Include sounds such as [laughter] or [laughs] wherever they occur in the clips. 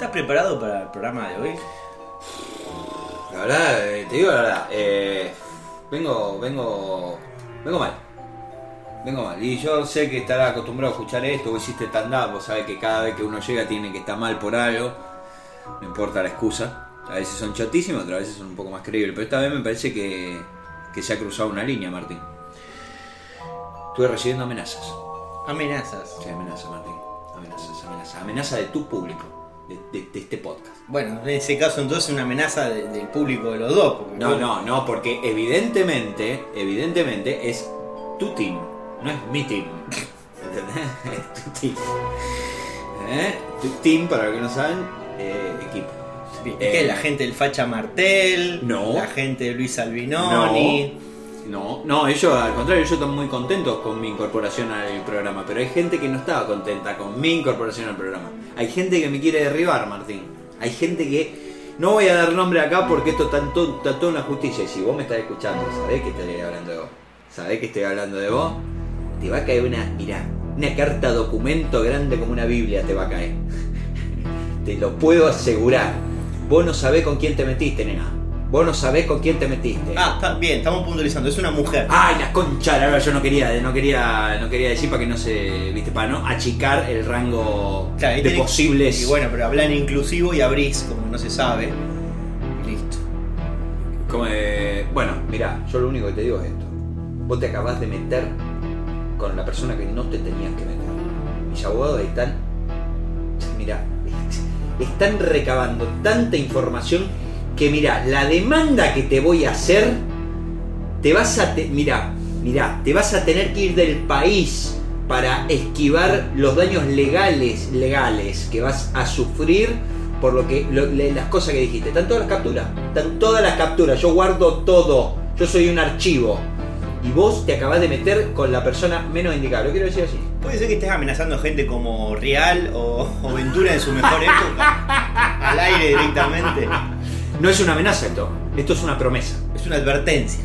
¿Estás preparado para el programa de hoy? La verdad, eh, te digo la verdad, eh, vengo, vengo, vengo mal. Vengo mal. Y yo sé que estarás acostumbrado a escuchar esto, vos hiciste stand-up, vos sabés que cada vez que uno llega tiene que estar mal por algo. No importa la excusa. A veces son chotísimas, otras veces son un poco más creíbles. Pero esta vez me parece que, que se ha cruzado una línea, Martín. Estuve recibiendo amenazas. Amenazas. Sí, amenazas, Martín. Amenazas, amenazas. Amenaza de tu público, de, de- de este podcast. Bueno, en ese caso entonces una amenaza de- del público de los dos. porque No, no, no, porque evidentemente, evidentemente es tu team, no es mi team. [laughs] ¿Entendés? [laughs] Es tu team. ¿Eh? Tu team, para los que no saben, eh, equipo. ¿Qué? Eh, La gente del Facha Martel, No. la gente de Luis Albinoni. No, no, ellos al contrario, ellos están muy contentos con mi incorporación al programa, pero hay gente que no estaba contenta con mi incorporación al programa. Hay gente que me quiere derribar, Martín. Hay gente que... No voy a dar nombre acá porque esto está todo, está todo en la justicia. Y si vos me estás escuchando, sabés que estoy hablando de vos. Sabés que estoy hablando de vos. Te va a caer una, mirá, una carta documento grande como una Biblia te va a caer. [laughs] Te lo puedo asegurar. Vos no sabés con quién te metiste, nena. Vos no sabés con quién te metiste. Ah, está bien, estamos puntualizando, es una mujer. Ay, la concha, la verdad yo no quería, no quería, no quería decir para que no se, viste, para no achicar el rango Claro, de tenés- posibles. Y bueno, pero hablan inclusivo y abrís, como no se sabe. Y listo. Como de- bueno, mira, yo lo único que te digo es esto. Vos te acabás de meter con la persona que no te tenías que meter. Mis abogados están, mira, [laughs] están recabando tanta información que mira, la demanda que te voy a hacer, te vas a, te, mira, mira, te vas a tener que ir del país para esquivar los daños legales, legales que vas a sufrir por lo que lo- las cosas que dijiste. Están todas las capturas, están todas las capturas. Yo guardo todo. Yo soy un archivo. Y vos te acabás de meter con la persona menos indicada. Lo quiero decir así. Puede ser que estés amenazando gente como Real o, o Ventura en su mejor época. [laughs] Al aire directamente. No es una amenaza esto. Esto es una promesa. Es una advertencia.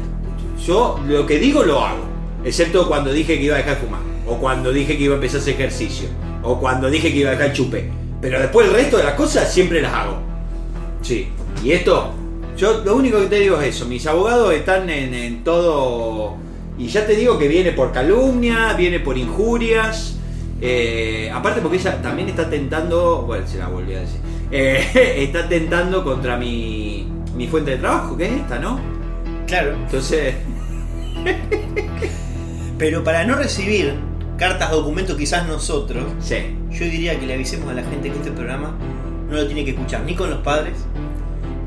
Yo lo que digo lo hago. Excepto cuando dije que iba a dejar de fumar. O cuando dije que iba a empezar a hacer ejercicio. O cuando dije que iba a dejar el chupe. Pero después el resto de las cosas siempre las hago. Sí. Y esto, yo lo único que te digo es eso. Mis abogados están en, en todo... Y ya te digo que viene por calumnia, viene por injurias. eh, aparte porque ella también está tentando... Bueno, se la volví a decir. Eh, [laughs] está tentando contra mi, mi fuente de trabajo, que es esta, ¿no? Claro. Entonces... Pero para no recibir cartas, documentos, quizás nosotros, Sí. yo diría que le avisemos a la gente que este programa no lo tiene que escuchar ni con los padres,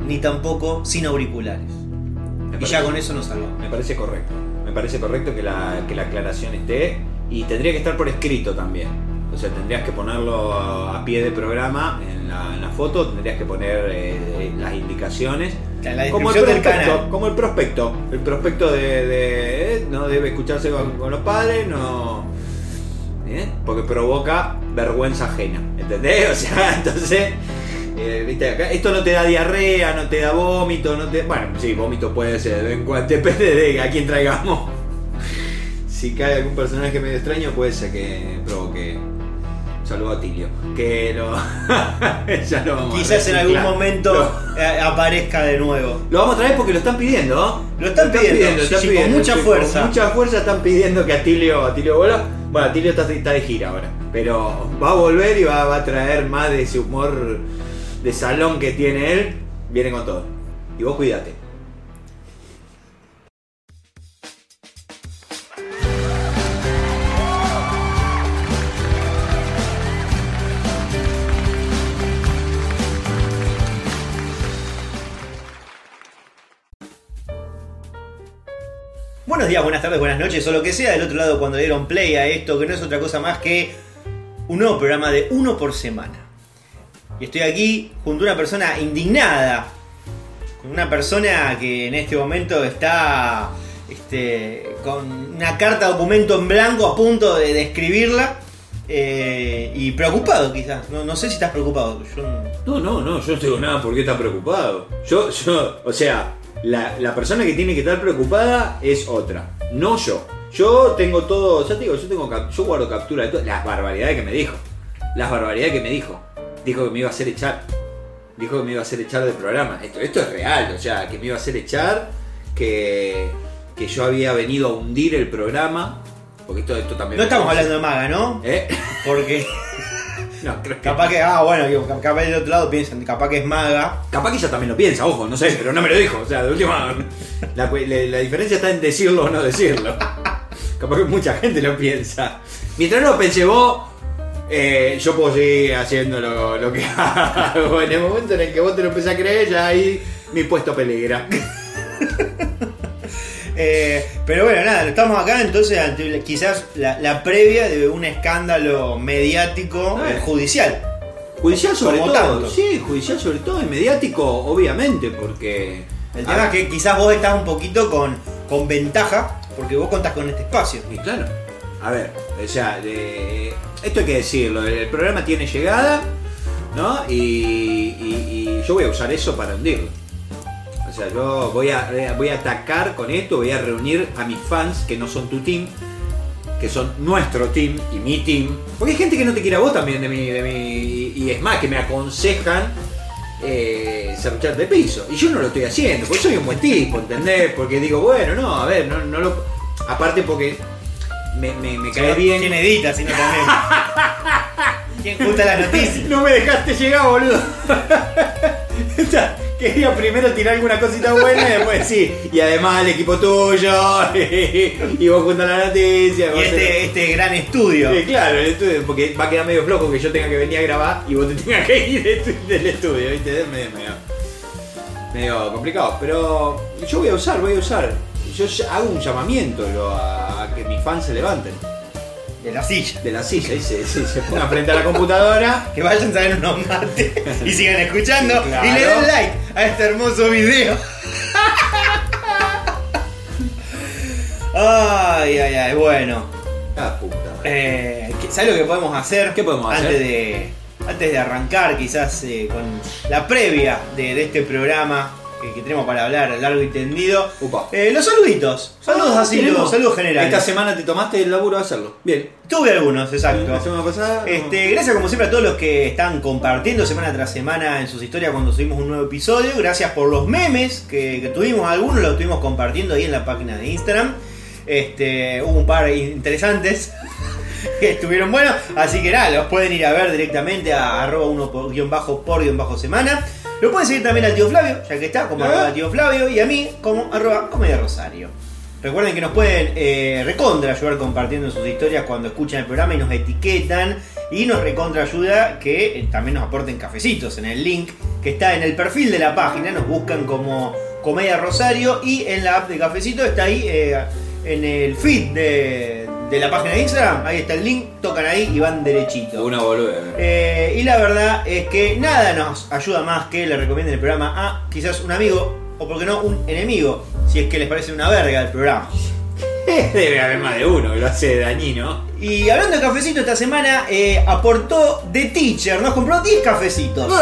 ni tampoco sin auriculares. Me Y parece- ya con eso nos salvamos. Me parece correcto. Me parece correcto que la, que la aclaración esté y tendría que estar por escrito también. O sea, tendrías que ponerlo a pie de programa en la, en la foto, tendrías que poner eh, las indicaciones. En la Como el, del prospecto, canal. como el prospecto. El prospecto de, de, eh, no debe escucharse con, con los padres, no. ¿eh? Porque provoca vergüenza ajena. ¿Entendés? [laughs] O sea, entonces. eh, ¿viste? Acá, esto no te da diarrea, no te da vómito, no te. Bueno, sí, vómito puede ser en [laughs] depende de a quién traigamos. [laughs] Si cae algún personaje medio extraño, puede ser que provoque. Saludo a Tilio. Que lo. [laughs] ya lo vamos a Quizás en algún momento Lo- eh, aparezca de nuevo. lo vamos a traer porque lo están pidiendo, ¿no? Lo están pidiendo, sí, sí, con mucha sí, fuerza. Con mucha fuerza están pidiendo que Atilio, Atilio vuelva. Bueno, Atilio está, está de gira ahora. Pero va a volver y va, va a traer más de ese humor de salón que tiene él. Viene con todo. Y vos cuídate. Buenas tardes, buenas noches, o lo que sea del otro lado cuando dieron play a esto, que no es otra cosa más que un nuevo programa de uno por semana. Y estoy aquí junto a una persona indignada, con una persona que en este momento está este, con una carta documento en blanco a punto de, de escribirla eh, y preocupado quizás. No, no sé si estás preocupado. No, no, no, yo no tengo nada por qué estar preocupado. Yo, yo, o sea, la, la persona que tiene que estar preocupada es otra, no yo. Yo tengo todo, ya te digo, yo tengo yo guardo captura de todo, las barbaridades que me dijo. Las barbaridades que me dijo. Dijo que me iba a hacer echar. dijo que me iba a hacer echar del programa. Esto, esto es real, o sea, que me iba a hacer echar, que, que yo había venido a hundir el programa. Porque esto, esto también. No estamos hablando de maga, ¿no? ¿Eh? Porque [laughs] No, creo que. capaz que, ah, bueno, capaz del otro lado piensan, capaz que es maga. Capaz que ella también lo piensa, ojo, no sé, pero no me lo dijo. O sea, de última. La, la- la diferencia está en decirlo o no decirlo. Capaz que mucha gente lo piensa. Mientras no lo pensé vos, eh, yo puedo seguir haciendo lo, lo que [laughs] hago. En el momento en el que vos te lo empezás a creer, ya ahí mi puesto peligra. [laughs] Eh, pero bueno, nada, estamos acá entonces ante quizás la, la previa de un escándalo mediático Eh. eh, judicial. Judicial sobre Como todo. tanto. Sí, judicial sobre todo y mediático, obviamente, porque. El tema es que quizás vos estás un poquito con, con ventaja porque vos contás con este espacio. Y claro, a ver, o sea, esto hay que decirlo, el programa tiene llegada, ¿no? Y, y- y yo voy a usar eso para hundirlo. O sea, yo voy a, voy a atacar con esto, voy a reunir a mis fans que no son tu team, que son nuestro team y mi team. Porque hay gente que no te quiere a vos también de mi, de mi y es más, que me aconsejan eh, cerruchar de piso. Y yo no lo estoy haciendo, porque soy un buen tipo, ¿entendés? Porque digo, bueno, no, a ver, no, no lo... Aparte porque me, me, me cae bien... ¿Quién edita sino también? [laughs] ¿Quién junta las noticias? No me dejaste llegar, boludo. [laughs] Quería primero tirar alguna cosita buena y después sí. Y además el equipo tuyo. [laughs] Y, vos juntas la noticia. Y este, este gran estudio. Claro, el estudio, porque va a quedar medio flojo que yo tenga que venir a grabar y vos te tengas que ir del estu- del estudio, ¿viste? Es medio, medio, medio complicado. Pero yo voy a usar, voy a usar. Yo hago un llamamiento a que mis fans se levanten De la silla. de la silla y se, se, se pongan frente a la computadora. Que vayan a traer unos mates [laughs] y sigan escuchando Claro. y le den like a este hermoso video. Ay, ay, ay, bueno. Ah, puta. Eh, ¿Sabes lo que podemos hacer? ¿Qué podemos hacer? antes De, antes de arrancar, quizás eh, con la previa de, de este programa que, que tenemos para hablar largo y tendido. Eh, los saluditos. Saludos Ah, así, los saludos generales. Esta semana te tomaste el laburo de hacerlo. Bien. Tuve algunos, exacto. La semana pasada. Este, gracias como siempre a todos los que están compartiendo semana tras semana en sus historias cuando subimos un nuevo episodio. Gracias por los memes que, que tuvimos, algunos los estuvimos compartiendo ahí en la página de Instagram. Este, hubo un par interesantes [laughs] que estuvieron buenos, así que nada, los pueden ir a ver directamente a arroba uno por, guion bajo por guion bajo semana. Lo pueden seguir también al tío Flavio, ya que está, como ¿Eh? arroba tío Flavio, y a mí como arroba comedia rosario. Recuerden que nos pueden eh, recontra ayudar compartiendo sus historias cuando escuchan el programa y nos etiquetan. Y nos recontra ayuda que eh, también nos aporten cafecitos en el link que está en el perfil de la página. Nos buscan como Comedia Rosario y en la app de Cafecito está ahí eh, en el feed de, de la página de Instagram. Ahí está el link, tocan ahí y van derechito. Una boluda. Eh, y la verdad es que nada nos ayuda más que le recomienden el programa a quizás un amigo o, porque no, un enemigo, si es que les parece una verga el programa. Debe haber más de uno que lo hace dañino. Y hablando de cafecito, esta semana eh, aportó The Teacher, nos compró 10 cafecitos,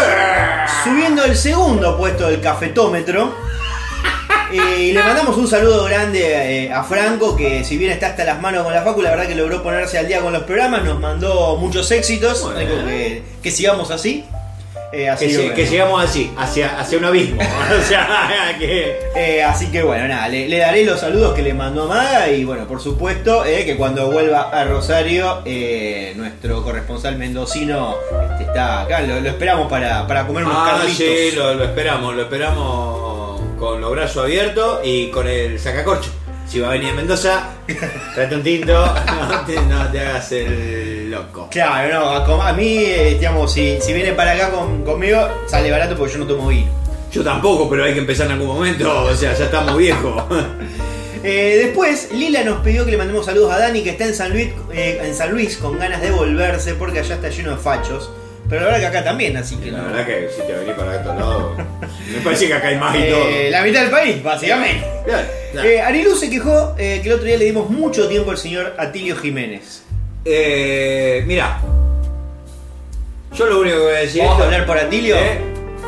subiendo el segundo puesto del cafetómetro. Eh, y [laughs] le mandamos un saludo grande eh, a Franco, que si bien está hasta las manos con la Facu, la verdad que logró ponerse al día con los programas, nos mandó muchos éxitos, Bueno. que, que sigamos así. Eh, así Que, llegamos así, hacia, hacia un abismo. [laughs] o sea, [laughs] que. Eh, así que bueno, nada, le, le daré los saludos que le mandó Maga y bueno, por supuesto eh, que cuando vuelva a Rosario, eh, nuestro corresponsal mendocino este, está acá, lo, lo esperamos para, para comer unos Ah, carlitos. sí, lo, lo esperamos, lo esperamos con los brazos abiertos y con el sacacorcho. Si va a venir a Mendoza, trate un tinto, [laughs] no te, no te hagas el loco. Claro, no, a mí, eh, digamos, si, si viene para acá con- conmigo, sale barato porque yo no tomo vino. Yo tampoco, pero hay que empezar en algún momento, o sea, ya estamos viejos. [laughs] Eh, después, Lila nos pidió que le mandemos saludos a Dani, que está en San Luis, eh, en San Luis con ganas de volverse porque allá está lleno de fachos. Pero la verdad que acá también, así que La no. verdad que si te venís para estos lados, me parece que acá hay más y todo. Eh, la mitad del país, básicamente. Bien. Eh, Arilu se quejó eh, que el otro día le dimos mucho tiempo al señor Atilio Jiménez. Eh, mira, yo lo único que voy a decir. ¿Vamos a hablar por Atilio?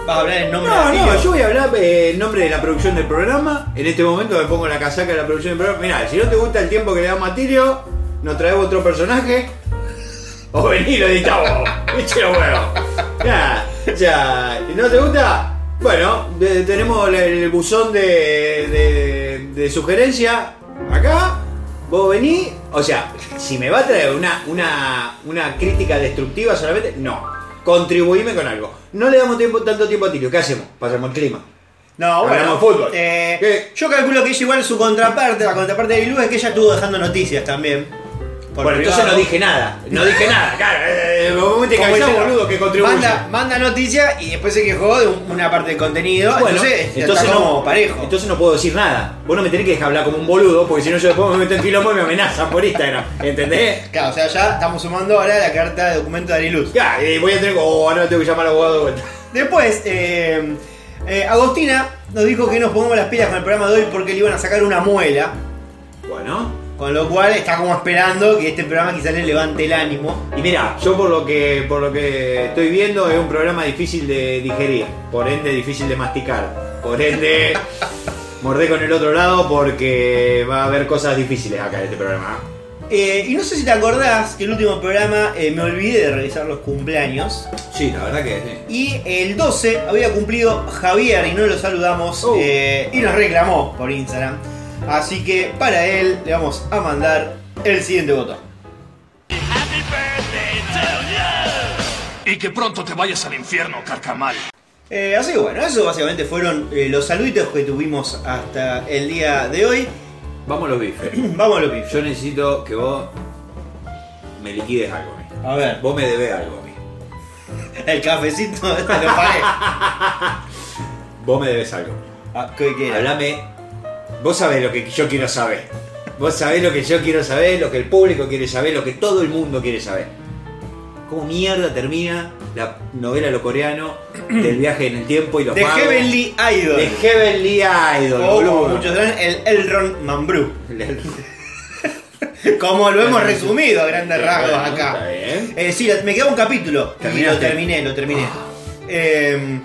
¿Vas a hablar en nombre de No, Atilio? no, yo voy a hablar en nombre de la producción del programa. En este momento me pongo la casaca de la producción del programa. Mirá, si no te gusta el tiempo que le damos a Tirio, nos traemos otro personaje. O vení lo editamos. Eche los huevos. Ya, sea, ¿no te gusta? Bueno, de- tenemos el, el buzón de, de, de sugerencia acá. Vos venís. O sea, si me va a traer una, una, una crítica destructiva solamente, no. Contribuime con algo. No le damos tiempo, tanto tiempo a Tilio. ¿Qué hacemos? Pasamos el clima. No, Hablamos bueno. de fútbol. eh, ¿Qué? yo calculo que ella igual su contraparte, la contraparte de Bilú es que ella estuvo dejando noticias también. Bueno, entonces no dije nada. No dije nada. [laughs] Claro, eh, Como callás, diciendo, boludo, que contribuye. Manda, manda noticias y después se quejó de un- una parte del contenido. Bueno, entonces, entonces no, parejo. entonces no puedo decir nada. Vos no me tenés que dejar hablar como un boludo, porque si no yo después me meto en quilombo y me amenazan por Instagram. ¿Entendés? Claro, o sea, ya estamos sumando ahora la carta de documento de Ariluz. Ya, eh, voy a tener que. Oh, ahora tengo que llamar al abogado de vuelta. [laughs] Después, eh, eh, Agostina nos dijo que nos pongamos las pilas con el programa de hoy porque le iban a sacar una muela. Bueno. Con lo cual está como esperando que este programa quizás le levante el ánimo. Y mira, yo por lo que por lo que estoy viendo es un programa difícil de digerir, por ende difícil de masticar, por ende [laughs] mordé con el otro lado porque va a haber cosas difíciles acá en este programa. Eh, y no sé si te acordás que el último programa eh, me olvidé de revisar los cumpleaños. Sí, la verdad que sí. Y el 12 había cumplido Javier y no lo saludamos Oh. eh, y nos reclamó por Instagram. Así que para él le vamos a mandar el siguiente botón. Happy birthday to you. Y que pronto te vayas al infierno, carcamal. Eh, así que bueno, eso básicamente fueron eh, los saluditos que tuvimos hasta el día de hoy. Vamos a los bifes. [clears throat] Vamos a lo pif. Yo necesito que vos me liquides algo a mí. A ver, Vos me debés algo a mí. [laughs] el cafecito [laughs] te lo pagué. [laughs] Vos me debes algo. Ah, ¿Qué qué? Hablame. Vos sabés lo que yo quiero saber. Vos sabés lo que yo quiero saber, lo que el público quiere saber, lo que todo el mundo quiere saber. ¿Cómo mierda termina la novela lo coreano [clears throat] del viaje en el tiempo y los The magos? Heavenly Idol. The Heavenly Idol, o como muchos saben, el Elrond Mambrú. El- [laughs] Como lo hemos resumido a grandes rasgos acá. está bien. Eh, sí, me queda un capítulo. Y lo terminé, lo terminé. Ah. Eh,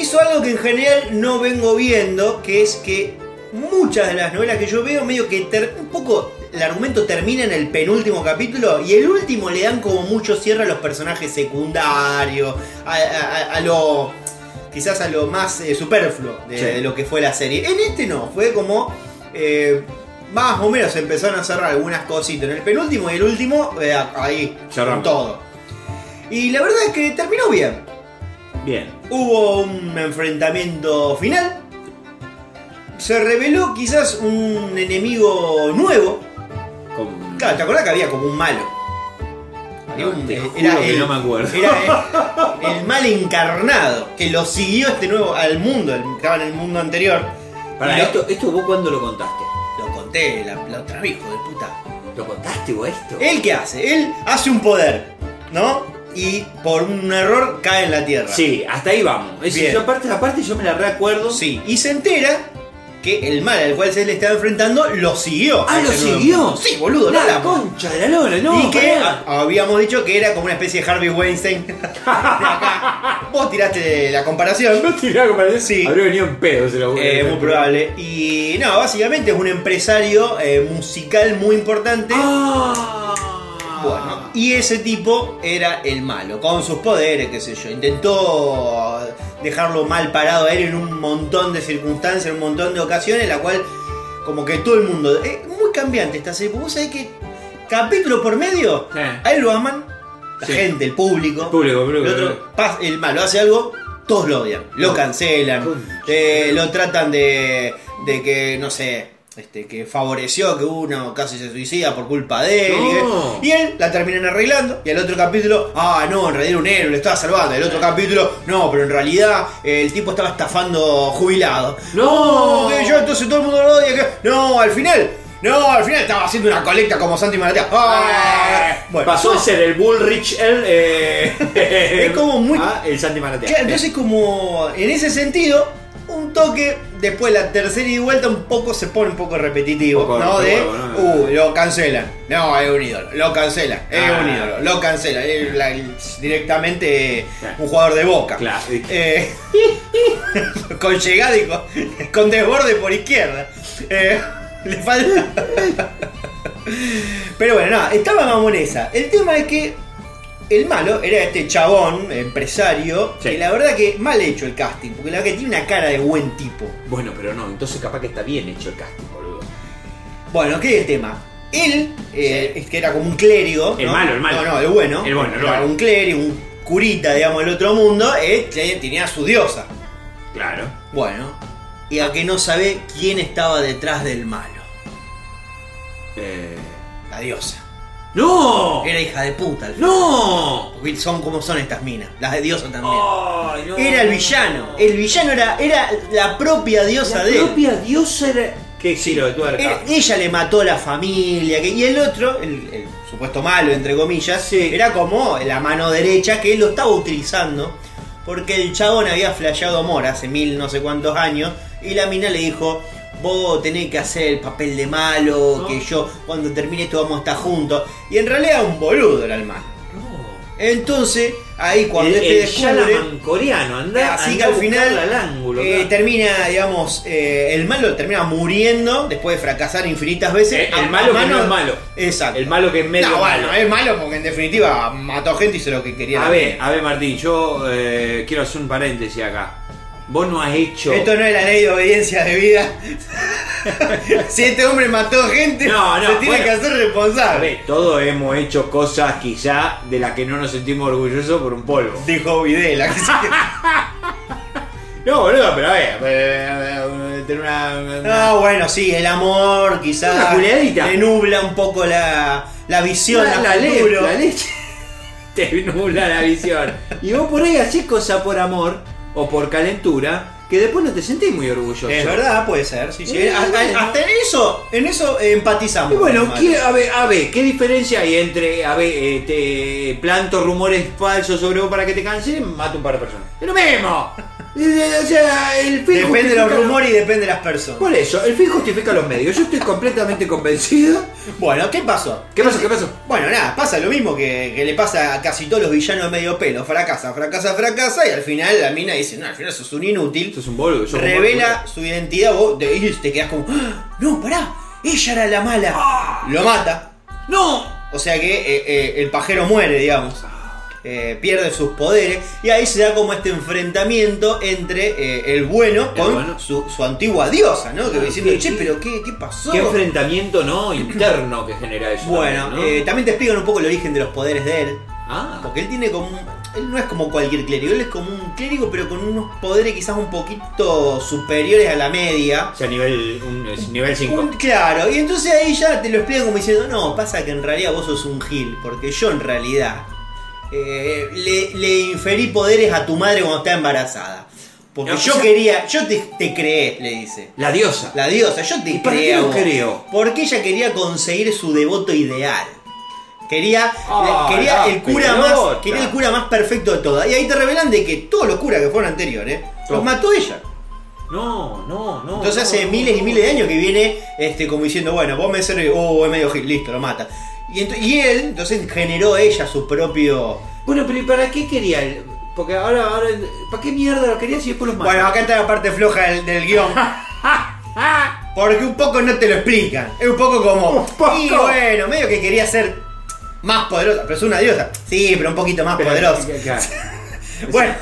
hizo algo que en general no vengo viendo, que es que muchas de las novelas que yo veo, medio que un poco el argumento termina en el penúltimo capítulo y el último le dan como mucho cierre a los personajes secundarios, a, a- a lo quizás a lo más eh, superfluo de, Sí. de lo que fue la serie. En este no, fue como eh, más o menos empezaron a cerrar algunas cositas. En el penúltimo y el último, eh, ahí, Cerramos. con todo. Y la verdad es que terminó bien. Bien. Hubo un enfrentamiento final. Se reveló quizás un enemigo nuevo. Claro, ¿te acordás que había como un malo? Había un- Te eh, juro que no me acuerdo. Era el, [laughs] el mal encarnado que lo siguió este nuevo al mundo, el estaba en el mundo anterior. Para lo- esto, esto vos cuándo lo contaste? Lo conté la, la otra vez, hijo de puta. ¿Lo contaste vos esto? ¿Él qué hace? Él hace un poder, ¿no? Y por un error cae en la tierra. Sí, hasta ahí vamos. Es decir, yo aparte, aparte yo me la recuerdo. Sí, y se entera que el mal al cual se le estaba enfrentando lo siguió. Ah, lo siguió. mundo. Sí, boludo, la no la concha de la lora, no. y que a- habíamos dicho que era como una especie de Harvey Weinstein. [laughs] De acá. Vos tiraste la comparación. No tiré para decir. Sí. Habría venido en pedo se lo Eh, muy probable. Y no, básicamente es un empresario eh, musical muy importante. Ah. Bueno, y ese tipo era el malo, con sus poderes, qué sé yo. Intentó dejarlo mal parado a él en un montón de circunstancias, en un montón de ocasiones, la cual, como que todo el mundo. Es muy cambiante esta serie, porque vos sabés que capítulo por medio, Sí. a él lo aman, la Sí. gente, el público. El público, el público, el, otro, malo hace algo, todos lo odian, lo cancelan, eh, lo tratan de, de que, no sé. Este, que favoreció que uno casi se suicida por culpa de él. y que- No. y él la terminan arreglando. Y al otro capítulo, ah, no, en realidad era un héroe, lo estaba salvando. El otro capítulo, no, pero en realidad eh, el tipo estaba estafando jubilado. No. que yo entonces todo el mundo lo odia. Que... No, al final, no, al final estaba haciendo una colecta como Santi Maratea. Ah, bueno, Pasó de ser el Bullrich el. Eh, [laughs] Es como muy- [laughs] Ah, el Santi Maratea. Claro, entonces como en ese sentido, un toque, después la tercera y vuelta un poco se pone un poco repetitivo, Un poco, ¿no? De, ¿no? uh, lo cancelan, no, es un ídolo, lo cancelan, es Ah. un ídolo, lo cancelan, es la- directamente Claro. un jugador de boca. Claro. Eh, [laughs] con llegada y con, con desborde por izquierda. Eh, [laughs] le falta. [laughs] Pero bueno, nada, estaba mamonesa. El tema es que el malo era este chabón, empresario, Sí. que la verdad que mal hecho el casting, porque la verdad que tiene una cara de buen tipo. Bueno, pero no, entonces capaz que está bien hecho el casting, boludo. Bueno, ¿qué es el tema? Él, eh, es que era como un clérigo. El ¿no? malo, el malo. No, no, el bueno. El bueno, Era bueno. un clérigo, un curita, digamos, del otro mundo. eh, que tenía su diosa. Claro. Bueno, y a que no sabe quién estaba detrás del malo. Eh... La diosa. ¡No! Era hija de puta. al. ¡No! Porque son como son estas minas. Las de diosa también. Ay, no. Era el villano. El villano era, era la propia diosa La de él. propia diosa era. ¿Qué giro de tuerca? Era- ella le mató a la familia. que- y el otro, el, el supuesto malo, entre comillas, Sí. era como la mano derecha que él lo estaba utilizando. Porque el chabón había flasheado amor hace mil no sé cuántos años. Y la mina le dijo. Vos tenés que hacer el papel de malo, No. que yo cuando termine esto vamos a estar juntos. Y en realidad un boludo era el malo. No. Entonces, ahí cuando el, este el descubre. Coreano, anda, Así anda que al final buscarla al ángulo. eh, termina, digamos, eh, el malo termina muriendo después de fracasar infinitas veces. Eh, el malo que no es malo. Exacto. El malo que es medio No, malo. es malo porque en definitiva mató gente y hizo lo que quería. A ver, a ver Martín, yo eh, quiero hacer un paréntesis acá. Vos no has hecho. Esto no es la ley de obediencia de vida. [laughs] si este hombre mató gente, No, no, se tiene bueno. que hacer responsable. ver, todos hemos hecho cosas quizá de las que no nos sentimos orgullosos por un polvo. Dijo Videla. [laughs] No, boludo, pero a ver, tener una. una- Ah, bueno, sí, el amor quizás le nubla un poco la, la visión la, la le- la leche [laughs] te nubla la visión. Y vos por ahí haces cosas por amor o por calentura que después no te sentís muy orgulloso. Es verdad, puede ser, sí, sí. Eh, bueno. hasta en eso, en eso empatizamos. Y bueno, ¿qué- a ver, a ver, ¿qué diferencia hay entre, a ver, eh, te planto rumores falsos sobre vos para que te canses, mato un par de personas? ¡Es lo mismo! O sea, el fin Depende de los rumores y depende de las personas. Por eso, el fin justifica los medios. Yo estoy completamente convencido. Bueno, ¿qué pasó? ¿Qué pasó? ¿Qué pasó? Bueno, nada, pasa lo mismo que, que le pasa a casi todos los villanos de medio pelo. Fracasa, fracasa, fracasa y al final la mina dice, no, al final sos un inútil. Sos un boludo. sos un Revela su identidad vos te, y te quedas como, "Ah, no, pará, ella era la mala. Ah. Lo mata. ¡No! O sea que eh, eh, el pajero muere, digamos. Eh, pierde sus poderes y ahí se da como este enfrentamiento entre eh, el bueno con bueno. Su, su antigua diosa, ¿no? Que Ah, diciendo, qué- che, pero ¿qué, qué pasó? Qué enfrentamiento, ¿no? Interno que genera eso. bueno, también, eh, también te explican un poco el origen de los poderes de él. Ah, Porque él tiene como. un- Él no es como cualquier clérigo, él es como un clérigo, pero con unos poderes quizás un poquito superiores a la media. o sea, nivel, un, es nivel 5. Un- claro, y entonces ahí ya te lo explica como diciendo, no, pasa que en realidad vos sos un gil, porque yo en realidad eh, le, le inferí poderes a tu madre cuando estaba embarazada. Porque No, o yo sea- quería, yo te, te creé, le dice. La diosa. La diosa, yo te ¿Y para creé qué a lo vos. creó? Porque ella quería conseguir su devoto ideal. Quería, Ah, quería el cura pelota. más, quería el cura más perfecto de todas. Y ahí te revelan de que todos los curas que fueron anteriores los Todos. mató ella. No, no, no. Entonces no, hace no, miles y miles de años que viene este, como diciendo, bueno, vos me servís, oh, es medio listo, lo mata. Y, él, entonces generó ella su propio... Bueno, pero ¿y para qué quería el.? Porque ahora, ahora. ¿Para qué mierda lo quería si después los mata? Bueno, acá está la parte floja del, del guion. [laughs] Porque un poco no te lo explican. Es un poco como... Un poco. Y bueno, medio que quería ser más poderosa. Pero es una diosa. Sí, pero un poquito más Pero- poderosa. claro. [laughs] Bueno.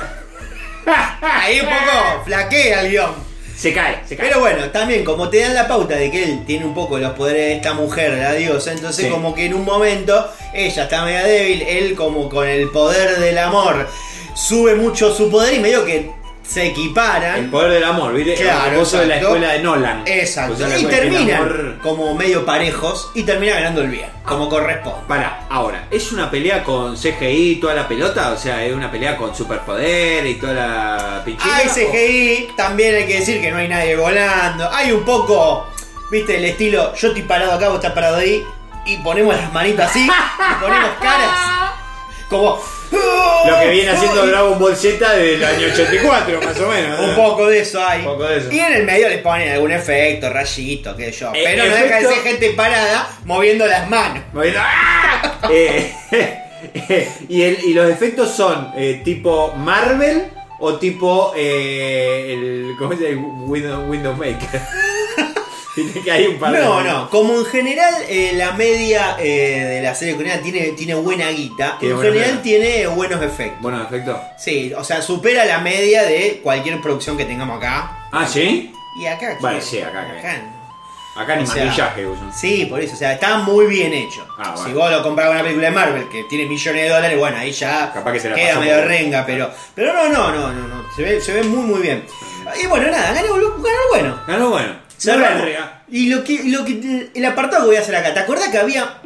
[laughs] Ahí un poco flaquea el guion. Se cae, se cae. Pero bueno, también como te dan la pauta de que él tiene un poco los poderes de esta mujer, la diosa, entonces Sí. como que en un momento ella está media débil, él como con el poder del amor sube mucho su poder y medio que se equiparan. El poder del amor, ¿viste? Claro, el gozo de la escuela de Nolan. Exacto. O sea, la y terminan amor- como medio parejos y termina ganando el bien, como corresponde. Para, ahora, ¿es una pelea con CGI y toda la pelota? O sea, ¿es una pelea con superpoder y toda la pinchita? Hay CGI, también hay que decir que no hay nadie volando. Hay un poco, viste, el estilo, yo estoy parado acá, vos estás parado ahí, y ponemos las manitas así, y ponemos caras. [laughs] Como. Lo que viene haciendo Dragon Ball Z desde el año 84, más o menos. Un poco de eso hay. Un poco de eso. Y en el medio les ponen algún efecto, rayito, qué sé yo. Eh, Pero no deja de ser gente parada moviendo las manos. Moviendo- ¡Ah! [laughs] Eh, y, el- y los efectos son eh, tipo Marvel o tipo eh, el, ¿cómo se llama? Window, Window Maker. [laughs] [laughs] Que hay un par de- No, no, como en general eh, la media eh, de la serie coreana tiene, tiene buena guita, Tiene en buena general tiene buenos efectos. Bueno, efecto. Sí, o sea, supera la media de cualquier producción que tengamos acá. Ah, ¿sí? Y acá, ¿qué? sí, acá, acá. Acá ni O sea, maquillaje usan. Sí, por eso, o sea, está muy bien hecho. Ah, bueno. Si vos lo comprás con una película de Marvel que tiene millones de dólares, bueno, ahí ya Capaz que se la queda pasó medio por- renga, pero. Pero no, no, no, no, no. Se ve, se ve muy muy bien. Y bueno, nada, ganó, ganó bueno. Ganó bueno. Cerramos. Y lo que, lo que. El apartado que voy a hacer acá, ¿te acuerdas que había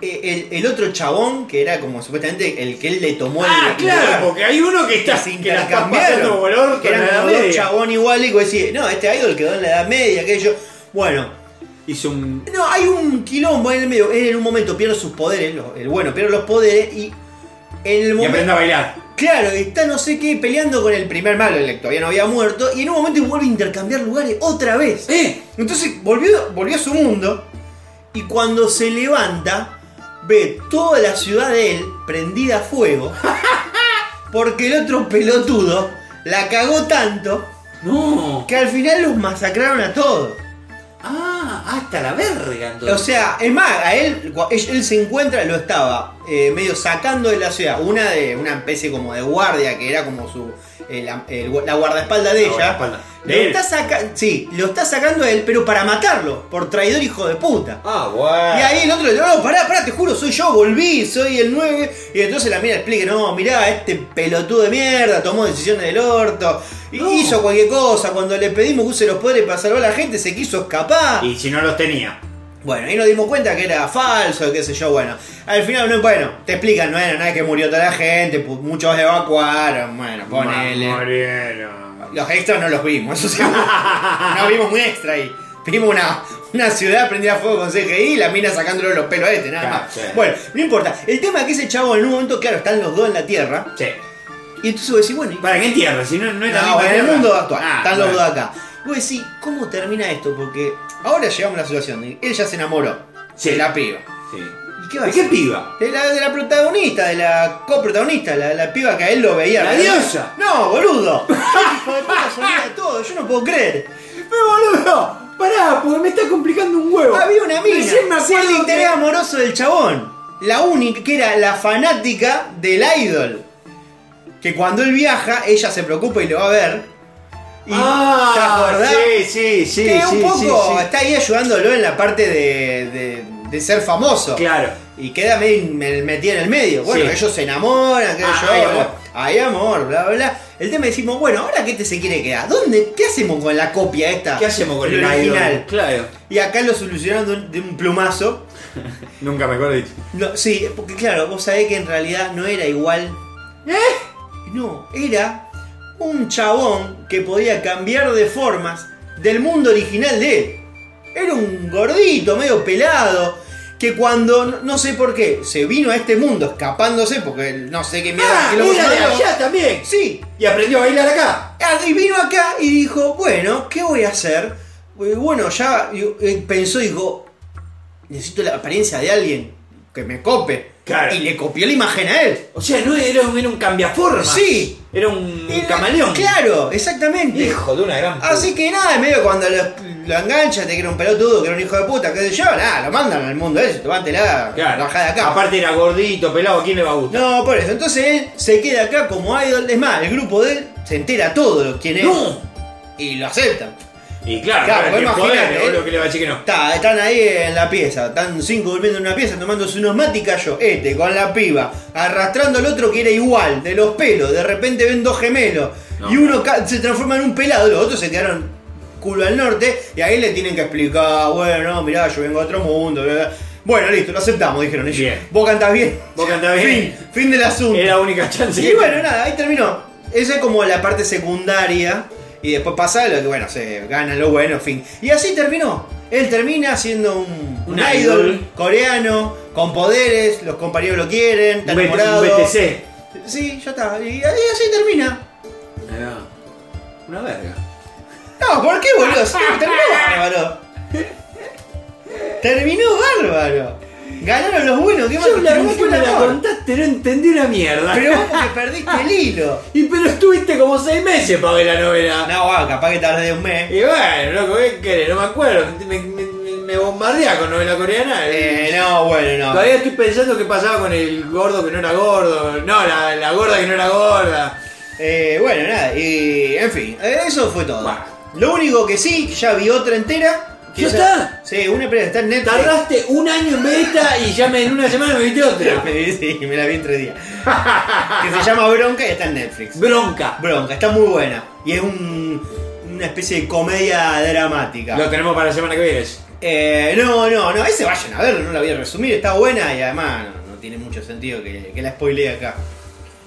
eh, el, el otro chabón que era como supuestamente el que él le tomó el. Ah, claro, porque hay uno que está se que pasando color que eran como dos chabón igual y vos decís, no, este idol quedó en la edad media, aquello. Bueno, Hizo un. no, hay un quilombo en el medio. Él en un momento pierde sus poderes, el bueno pierde los poderes y en el Y aprende a bailar. Claro, está no sé qué peleando con el primer malo, el que todavía no había muerto, y en un momento vuelve a intercambiar lugares otra vez. ¡Eh! Entonces volvió, volvió a su mundo y cuando se levanta ve toda la ciudad de él prendida a fuego [laughs] porque el otro pelotudo la cagó tanto ¡No! que al final los masacraron a todos. Ah, hasta la verga entonces. O sea, es más, a él, él, se encuentra, lo estaba eh, medio sacando de la ciudad, una de una especie como de guardia que era como su eh, la, el gu- la guardaespaldas de La ella. Lo está saca sí, lo está sacando a él, pero para matarlo, por traidor hijo de puta. Ah, bueno. Y ahí el otro le dice, no, pará, pará, te juro, soy yo, volví, soy el 9. Y entonces la mina explica, no, mirá, este pelotudo de mierda tomó decisiones del orto, y No. hizo cualquier cosa, cuando le pedimos que use los poderes para salvar a la gente, se quiso escapar. Y si no los tenía. Bueno, ahí nos dimos cuenta que era falso, qué sé yo, bueno. Al final, no, bueno, te explican, no era nada que murió toda la gente, pu- muchos evacuaron, bueno, ponele. Moreno. Los extras no los vimos, eso sí. no vimos un extra ahí. Vimos una, una ciudad prendida a fuego con CGI y la mina sacándole los pelos a este, nada Claro, más. sí. Bueno, no importa. El tema es que ese chavo en un momento, claro, están los dos en la tierra. Sí. Y entonces vos decís, bueno, y- ¿Para qué tierra? Si no, no es la no, misma en el mundo actual, Ah, están los dos acá. Vos decís, ¿cómo termina esto? Porque ahora llegamos a la situación ya se enamoró Sí. de la piba. Sí. ¿Y qué piba? De la, de la protagonista, de la coprotagonista, la, la piba que a él lo veía. ¿La diosa? No, boludo. [laughs] Hijo de puta, todo, yo no puedo creer. Pero boludo, pará, porque me está complicando un huevo. Había una mina, Recién me acuerdo el interés que- amoroso del chabón. La única, que era la fanática del idol. Que cuando él viaja, ella se preocupa y lo va a ver. Y, ¿Te ah, acordás? sí, sí, sí, que sí, un poco sí, sí. está ahí ayudándolo en la parte de, de- de ser famoso. Claro. Y queda medio me- metida en el medio. Bueno, Sí. ellos se enamoran, qué Ah, yo, hay amor. hay amor, bla, bla, bla. El tema decimos, bueno, ¿ahora qué te se quiere quedar? ¿Dónde? ¿Qué hacemos con la copia esta? ¿Qué hacemos con el, original? Claro. Y acá lo solucionaron de un, plumazo. [laughs] Nunca mejor dicho. No, sí, porque claro, vos sabés que en realidad no era igual. ¿Eh? No, era un chabón que podía cambiar de formas del mundo original de él. Era un gordito, medio pelado, que cuando, no- no sé por qué, se vino a este mundo escapándose, porque no sé qué mierda Ah, que lo era de salió. allá también. Sí, Y aprendió a bailar acá. Ah, y vino acá y dijo, bueno, ¿qué voy a hacer? Eh, Bueno, ya y, eh, pensó, dijo, necesito la apariencia de alguien que me cope. Claro. Y le copió la imagen a él. O sea, no era, era un cambiaformas. Sí. Era un Era- camaleón. Claro, exactamente. Hijo de una gran puta. Así que nada, en medio cuando lo, lo engancha, te que era un pelotudo, que era un hijo de puta, qué sé yo, nada, lo mandan al mundo ese, tomátela, Claro. bajá de acá. Aparte era gordito, pelado, ¿a quién le va a gustar? No, por eso. Entonces él se queda acá como idol. Es más, el grupo de él se entera todo quién es. No. Y lo aceptan. Y claro, Claro, poder, ¿eh? que le va a decir que no. Está, están ahí en la pieza, están cinco durmiendo en una pieza tomándose unos mate y cayó este con la piba, arrastrando al otro que era igual, de los pelos, de repente ven dos gemelos No. y uno se transforma en un pelado, los otros se quedaron culo al norte y ahí le tienen que explicar, bueno, no, mirá, yo vengo a otro mundo, bla, bla. Bueno, listo, lo aceptamos, dijeron ellos. Bien. Vos cantás bien. Vos cantás bien. Fin, fin del asunto. Era la única chance Y bueno, nada, ahí terminó. Esa es como la parte secundaria. Y después pasa lo que, bueno, se gana lo bueno, en fin. Y así terminó. Él termina siendo un, Un un idol. idol coreano, con poderes, los compañeros lo quieren, está enamorado. un BTC. Sí, ya está. Y, y así termina. Una verga. No, ¿por qué, boludo? Sí, terminó bárbaro. [laughs] Terminó bárbaro. Ganaron los buenos, ¿qué más? Yo la verdad que me la contaste, no entendí una mierda. Pero vos porque perdiste el hilo. [laughs] Y pero estuviste como seis meses para ver la novela. No, va, capaz que tardé un mes. Y bueno, loco, ¿qué querés? No me acuerdo. Me, me, me- me bombardea con novela coreana. Eh, no, bueno, no. Todavía estoy pensando qué pasaba con el gordo que no era gordo. No, la, la gorda que no era gorda. Eh, bueno, nada, y en fin, eh, eso fue todo. Bueno. Lo único que sí, ya vi otra entera. ¿Ya está? Sí, una entera está en Netflix. Tardaste un año en ver esta y ya me, en una semana me viste otra. [laughs] sí, me la vi en tres días. [laughs] que se llama Bronca y está en Netflix. Bronca. Bronca, está muy buena. Y es un, una especie de comedia dramática. Lo tenemos para la semana que viene. Eh, no, no, no, ese vayan a verlo, no la voy a resumir, está buena y además no, no tiene mucho sentido que, que la spoilee acá.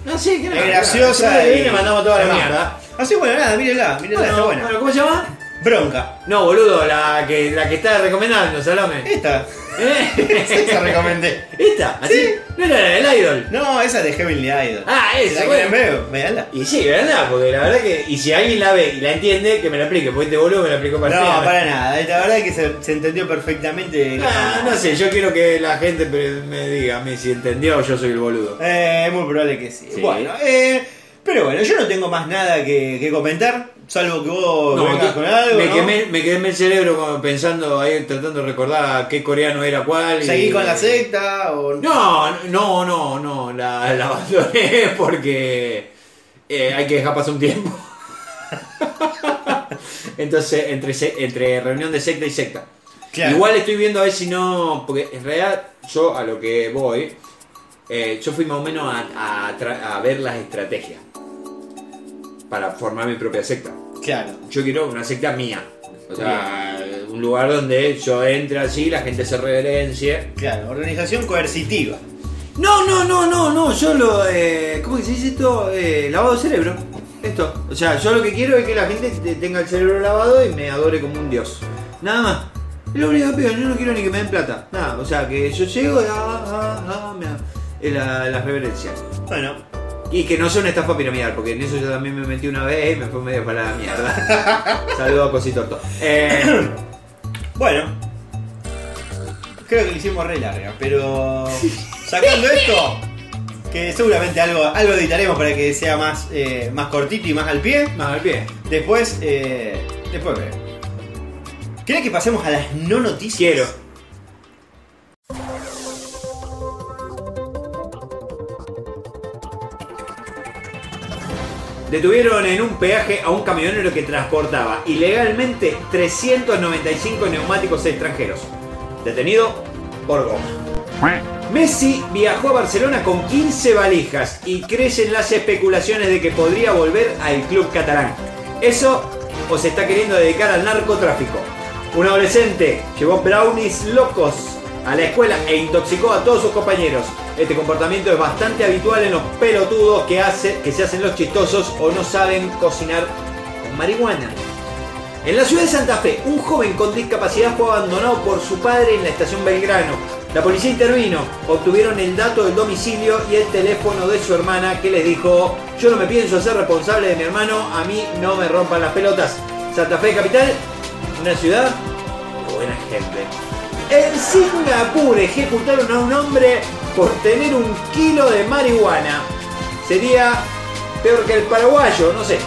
No, sí, que Es graciosa. Y- viene mandamos toda la mierda. Así bueno, nada, mírenla, mírenla, Bueno, está buena. bueno, ¿cómo se llama? Bronca. No, boludo, la que, la que está recomendando, Salome. Esta. [laughs] ¿Eh? Esa recomendé. ¿Esta? ¿Así? Sí. ¿No era la del Idol? No, esa de Heavenly Idol. Ah, esa, la bueno. ver, véanla. Y sí, ¿verdad? Porque la verdad que. Y si alguien la ve y la entiende, que me la explique. Porque este boludo me la explicó para No, para nada. La verdad es que se, se entendió perfectamente. Ah, no sé, yo quiero que la gente me diga a mí si entendió o yo soy el boludo. Eh, es muy probable que sí. Sí. Bueno, eh, pero bueno, yo no tengo más nada que, que comentar, salvo que vos No, vengas con algo. me, ¿no? quemé, me quemé el cerebro pensando ahí, tratando de recordar qué coreano era cuál. y- ¿Seguí con la secta? O... No, no, no, no, la, la abandoné [laughs] porque eh, hay que dejar pasar un tiempo. [laughs] Entonces, entre, entre reunión de secta y secta. Claro. Igual estoy viendo a ver si no. Porque en realidad, yo a lo que voy, eh, yo fui más o menos a, a tra- a ver las estrategias para formar mi propia secta. Claro. Yo quiero una secta mía. O sea, un lugar donde yo entre así, la gente se reverencie. Claro, organización coercitiva. No, no, no, no, no, yo lo. Eh, ¿Cómo que se dice esto? Eh, lavado de cerebro. Esto. O sea, yo lo que quiero es que la gente te- tenga el cerebro lavado y me adore como un dios. Nada más. Es lo único que pido, yo no quiero ni que me den plata. Nada, o sea, que yo llego y. Ah, ah, ah, me, es la, la reverencia. Bueno, Y que no sea una estafa piramidal, porque en eso yo también me metí una vez y me fue medio para la mierda. [laughs] Saludos a Cositorto. Eh, bueno. Creo que lo hicimos re larga, pero sacando esto, que seguramente algo, algo editaremos para que sea más, eh, más cortito y más al pie. más al pie. Después, eh, después. ¿Querés que pasemos a las no noticias? Quiero. Detuvieron en un peaje a un camionero que transportaba ilegalmente 395 neumáticos extranjeros. Detenido por goma. Messi viajó a Barcelona con 15 valijas y crecen las especulaciones de que podría volver al club catalán. Eso o se está queriendo dedicar al narcotráfico. Un adolescente llevó brownies locos a la escuela e intoxicó a todos sus compañeros. Este comportamiento es bastante habitual en los pelotudos que, hace, que se hacen los chistosos o no saben cocinar con marihuana. En la ciudad de Santa Fe, un joven con discapacidad fue abandonado por su padre en la estación Belgrano. La policía intervino, obtuvieron el dato del domicilio y el teléfono de su hermana que les dijo, yo no me pienso hacer responsable de mi hermano, a mí no me rompan las pelotas. Santa Fe capital, una ciudad de buena gente. En Singapur ejecutaron a un hombre por tener un kilo de marihuana. Sería peor que el paraguayo, no sé.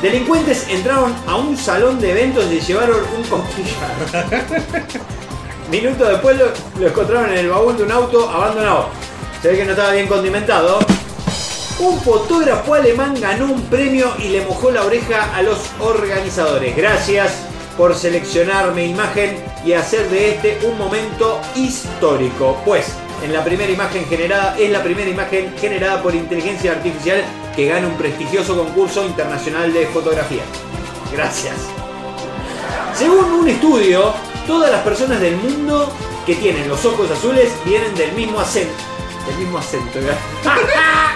Delincuentes entraron a un salón de eventos y llevaron un costillar. [laughs] Minutos después lo, lo encontraron en el baúl de un auto abandonado. Se ve que no estaba bien condimentado. Un fotógrafo alemán ganó un premio y le mojó la oreja a los organizadores. Gracias por seleccionar mi imagen y hacer de este un momento histórico. Pues en la primera imagen generada es la primera imagen generada por inteligencia artificial que gana un prestigioso concurso internacional de fotografía. Gracias. Según un estudio, todas las personas del mundo que tienen los ojos azules vienen del mismo acento. Del mismo acento. [laughs]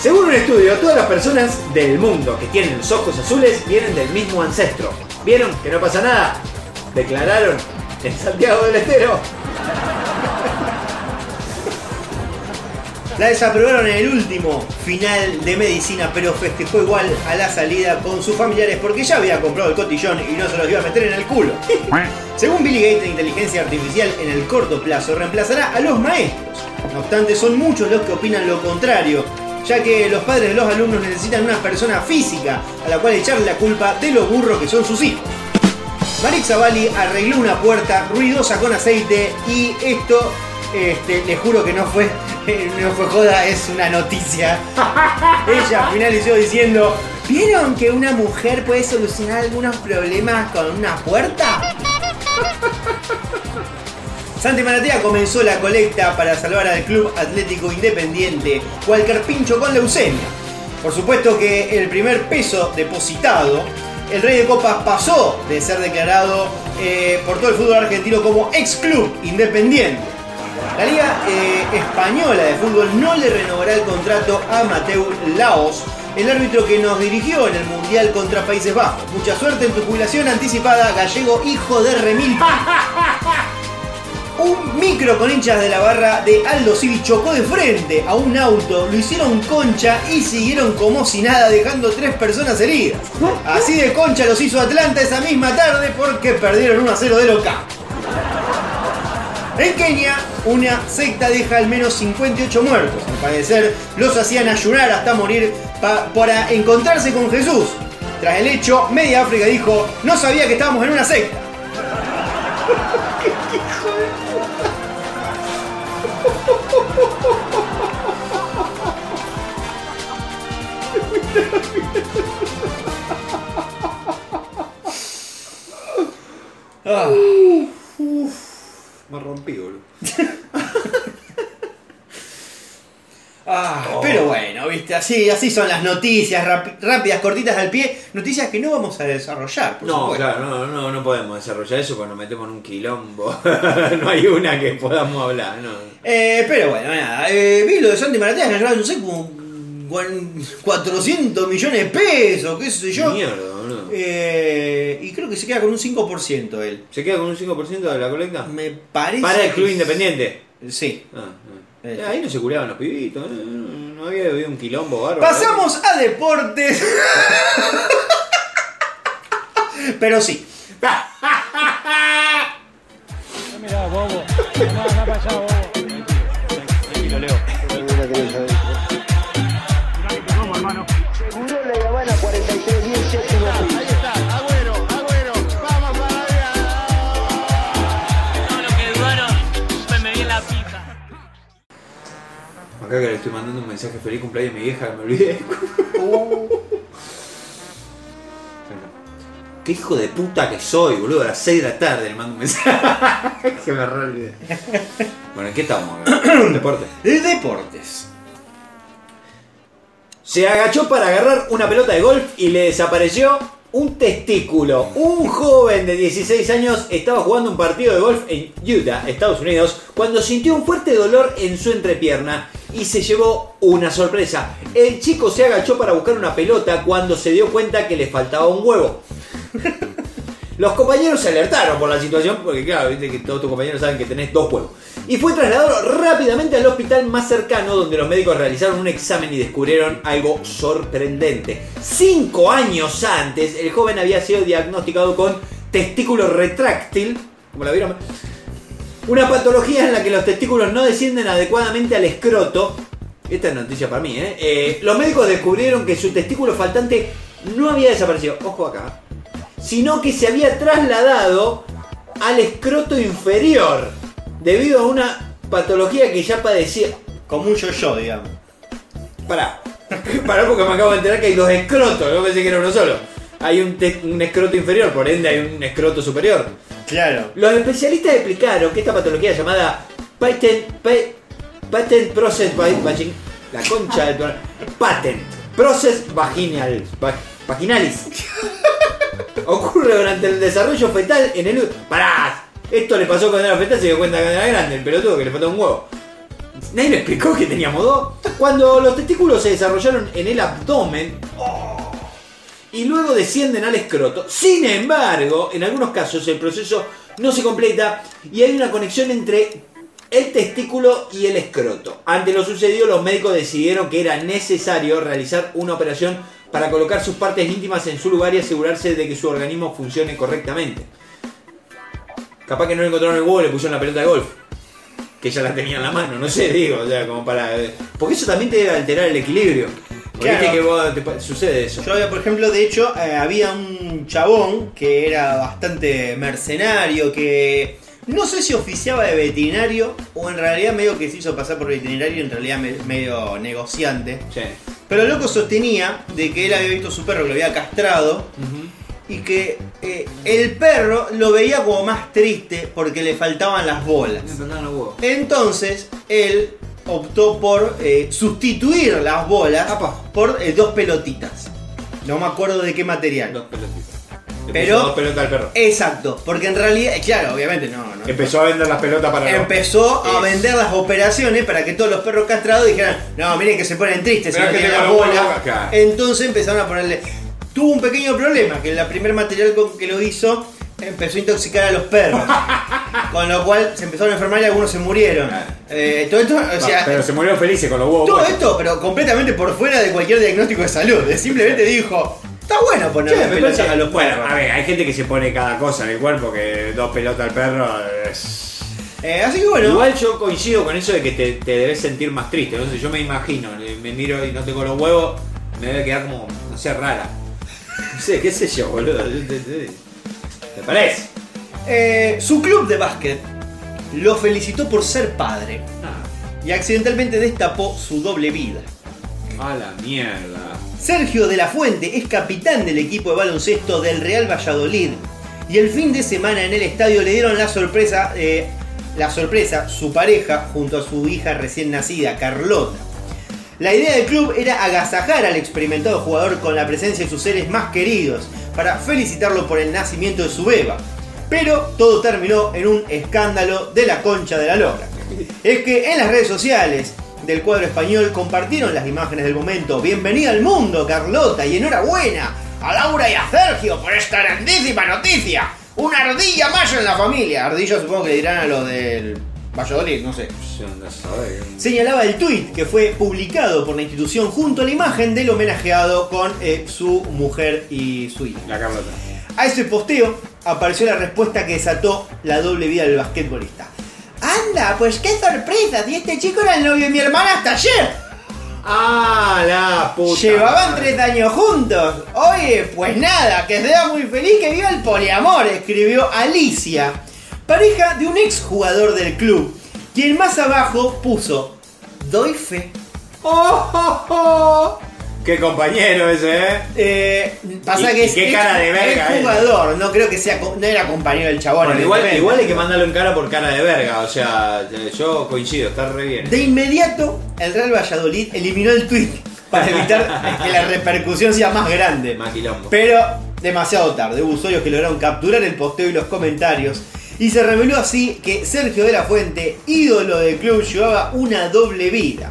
Según un estudio, todas las personas del mundo que tienen los ojos azules vienen del mismo ancestro. ¿Vieron que no pasa nada? Declararon en Santiago del Estero. La desaprobaron en el último final de medicina, pero festejó igual a la salida con sus familiares porque ya había comprado el cotillón y no se los iba a meter en el culo. [laughs] Según Billy Gates, la inteligencia artificial en el corto plazo reemplazará a los maestros. No obstante, son muchos los que opinan lo contrario, ya que los padres de los alumnos necesitan una persona física a la cual echarle la culpa de los burros que son sus hijos. Marek Zavalli arregló una puerta ruidosa con aceite y esto, este, le juro que no fue, [laughs] no fue joda, es una noticia. [laughs] Ella finalizó diciendo, ¿vieron que una mujer puede solucionar algunos problemas con una puerta? [laughs] Santi Maratea comenzó la colecta para salvar al Club Atlético Independiente Walker Pincho con leucemia. Por supuesto que el primer peso depositado, el Rey de Copas pasó de ser declarado eh, por todo el fútbol argentino como ex club independiente. La Liga eh, Española de Fútbol no le renovará el contrato a Mateu Laos, el árbitro que nos dirigió en el Mundial contra Países Bajos. Mucha suerte en tu jubilación anticipada, gallego hijo de Remil. [laughs] Un micro con hinchas de la barra de Aldo Civi chocó de frente a un auto, lo hicieron concha y siguieron como si nada, dejando tres personas heridas. Así de concha los hizo Atlanta esa misma tarde porque perdieron 1 a 0 de local. En Kenia, una secta deja al menos 58 muertos. Al parecer, los hacían ayunar hasta morir pa- para encontrarse con Jesús. Tras el hecho, Media África dijo, no sabía que estábamos en una secta. Ah. Me rompí, boludo. [laughs] Ah, Pero bueno, viste, así, así son las noticias rápidas, cortitas al pie, noticias que no vamos a desarrollar. Por No, supuesto. claro, no, no, no podemos desarrollar eso cuando nos metemos en un quilombo. [laughs] no hay una que podamos hablar, no. Eh, pero bueno, nada, eh, vi lo de Santi Maratea que llevaba, no sé, como 400 millones de pesos, qué sé yo. Mierda, boludo. Eh, y creo que se queda con un 5% él. ¿Se queda con un 5% de la colecta? Me parece. Para el club que- independiente. Sí. Ah, ah. Eh. Ahí no se curaban los pibitos, no, no- no había habido un quilombo bárbaro. Pasamos a deportes. [laughs] pero sí. [laughs] Mirá, bobo. No, no ha pasado, bobo. Tranquilo, Leo. Acá que le estoy mandando un mensaje feliz cumpleaños a mi vieja me olvidé. [laughs] Qué hijo de puta que soy, boludo. A las 6 de la tarde le mando un mensaje. [laughs] que me re olvidé. Bueno, ¿en qué estamos? acá? Deporte. [clears throat] De deportes. Se agachó para agarrar una pelota de golf y le desapareció un testículo. Un joven de 16 años estaba jugando un partido de golf en Utah, Estados Unidos, cuando sintió un fuerte dolor en su entrepierna y se llevó una sorpresa. El chico se agachó para buscar una pelota cuando se dio cuenta que le faltaba un huevo. Los compañeros se alertaron por la situación, porque claro, viste que todos tus compañeros saben que tenés dos huevos. Y fue trasladado rápidamente al hospital más cercano, donde los médicos realizaron un examen y descubrieron algo sorprendente. Cinco años antes, el joven había sido diagnosticado con testículo retráctil, como la vieron, una patología en la que los testículos no descienden adecuadamente al escroto. Esta es noticia para mí, ¿eh? Eh, Los médicos descubrieron que su testículo faltante no había desaparecido, ojo acá, sino que se había trasladado al escroto inferior debido a una patología que ya padecía. Como un yo-yo, digamos. Pará, [laughs] pará porque me acabo de enterar que hay dos escrotos, yo pensé que era uno solo. Hay un, un escroto inferior, por ende hay un escroto superior. Claro. Los especialistas explicaron que esta patología llamada patent, pa- patent process va- vagin- la concha de tu [laughs] patent process vaginal va- vaginalis [laughs] ocurre durante el desarrollo fetal en el pará esto le pasó cuando era fetal se dio cuenta que era grande el pelotudo que le faltaba un huevo nadie le explicó que teníamos dos cuando los testículos se desarrollaron en el abdomen y luego descienden al escroto. Sin embargo, en algunos casos el proceso no se completa y hay una conexión entre el testículo y el escroto. Ante lo sucedido, los médicos decidieron que era necesario realizar una operación para colocar sus partes íntimas en su lugar y asegurarse de que su organismo funcione correctamente. Capaz que no le encontraron el huevo, le pusieron la pelota de golf. Que ella la tenía en la mano, no sé, digo, o sea, como para. Porque eso también te debe alterar el equilibrio. Claro. viste que vos te sucede eso. Yo había, por ejemplo, de hecho, eh, había un chabón que era bastante mercenario, que no sé si oficiaba de veterinario o en realidad medio que se hizo pasar por veterinario y en realidad me- medio negociante. Sí. Pero el loco sostenía de que él había visto a su perro que lo había castrado y que eh, el perro lo veía como más triste porque le faltaban las bolas. Entonces, él optó por eh, sustituir las bolas Apa. por eh, dos pelotitas. No me acuerdo de qué material. Dos pelotitas. Pero- al perro. Exacto, porque en realidad, claro, obviamente no, no. Empezó a vender las pelotas para los- Empezó a Es. vender las operaciones para que todos los perros castrados dijeran, no, miren que se ponen tristes si no que los bolas. claro. Entonces empezaron a ponerle. Tuvo un pequeño problema, que el primer material con que lo hizo empezó a intoxicar a los perros. [laughs] con lo cual se empezaron a enfermar y algunos se murieron. Eh, todo esto, o sea, pero se murieron felices con los huevos. todo puestos. esto, pero completamente por fuera de cualquier diagnóstico de salud. Simplemente dijo, está bueno poner me pelotas a los bueno, perros. a ver, hay gente que se pone cada cosa en el cuerpo que dos pelotas al perro es... Eh, así que bueno. Igual yo coincido con eso de que te, te debes sentir más triste. Entonces yo me imagino, eh, me miro y no tengo los huevos, me debe quedar como, no sé, rara. No sé, qué sé yo, boludo. ¿Te, te- te parece? Eh, su club de básquet lo felicitó por ser padre Ah, y accidentalmente destapó su doble vida. a la mierda. Sergio de la Fuente es capitán del equipo de baloncesto del Real Valladolid y el fin de semana en el estadio le dieron la sorpresa, eh, la sorpresa, su pareja junto a su hija recién nacida, Carlota. La idea del club era agasajar al experimentado jugador con la presencia de sus seres más queridos para felicitarlo por el nacimiento de su beba. Pero todo terminó en un escándalo de la concha de la lora. Es que en las redes sociales del cuadro español compartieron las imágenes del momento. Bienvenida al mundo, Carlota, y enhorabuena a Laura y a Sergio por esta grandísima noticia. Una ardilla más en la familia. Ardilla supongo que le dirán a los del Valladolid, no sé. Señalaba el tuit que fue publicado por la institución junto a la imagen del homenajeado con eh, su mujer y su hija. La Carlota. A ese posteo apareció la respuesta que desató la doble vida del basquetbolista. Anda, pues qué sorpresa, si este chico era el novio de mi hermana hasta ayer. Ah, la puta. Llevaban madre. tres años juntos. Oye, pues nada, que sea muy feliz que viva el poliamor, escribió Alicia, pareja de un ex jugador del club, quien más abajo puso, doy fe. Oh, oh, oh. Qué compañero ese, eh. Eh, pasa Y- que y es qué cara de verga, es eh. jugador, no creo que sea, no era compañero del chabón. Bueno, igual, igual hay que mandarlo en cara por cara de verga. O sea, yo coincido, está re bien. De inmediato, el Real Valladolid eliminó el tweet [laughs] para evitar que la repercusión sea más grande. Más quilombo. Pero demasiado tarde, hubo usuarios que lograron capturar el posteo y los comentarios. Y se reveló así que Sergio de la Fuente, ídolo del club, llevaba una doble vida.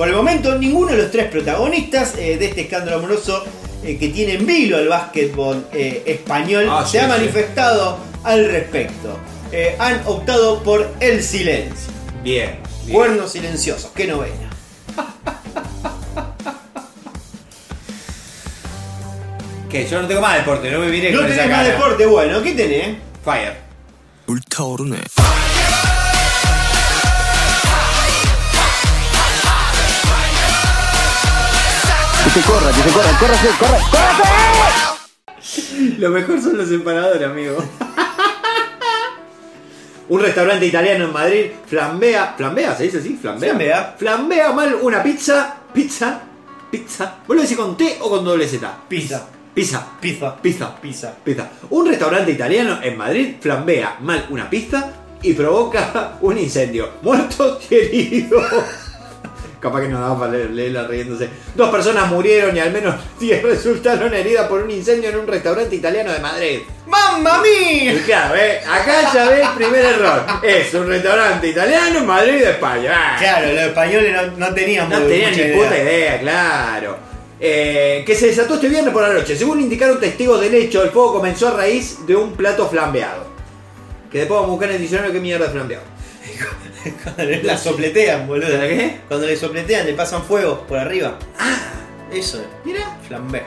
Por el momento, ninguno de los tres protagonistas eh, de este escándalo amoroso eh, que tiene en vilo al básquetbol eh, español Ah, se sí, ha sí. manifestado al respecto. Eh, han optado por el silencio. Bien. bien. Cuernos silenciosos, qué novela. ¿Qué? Yo no tengo más deporte, no me miré No con esa tenés más cara. deporte, bueno, ¿qué tenés? Fire. Que se corra, que se corra, córrase, corre, córrase. Lo mejor son los empanadores, amigo. Un restaurante italiano en Madrid flambea. ¿Flambea? ¿Se dice así? ¿Flambea? Flambea. Flambea mal una pizza. Pizza. Pizza. ¿Vos lo decís con T o con doble Z? Pizza. Pizza. Pizza. Pizza. Pizza. Pizza. Un restaurante italiano en Madrid flambea mal una pizza y provoca un incendio. Muertos y heridos. Capaz que no daba para leer- leerla riéndose. Dos personas murieron y al menos [laughs] 10 resultaron heridas por un incendio en un restaurante italiano de Madrid. ¡Mamma Y mía! claro, ¿eh? acá ya ves el primer error. Es un restaurante italiano en Madrid, España. Ah. Claro, los españoles no, no tenían No tenían ni puta idea, claro. Eh, que se desató este viernes por la noche. Según indicaron testigos del hecho, el fuego comenzó a raíz de un plato flambeado. Que después vamos a buscar en el diccionario qué mierda es flambeado. [laughs] Cuando le- la sopletean, boludo. ¿La qué? Cuando le sopletean, le pasan fuego por arriba. Ah, eso es. Mira, Flambé.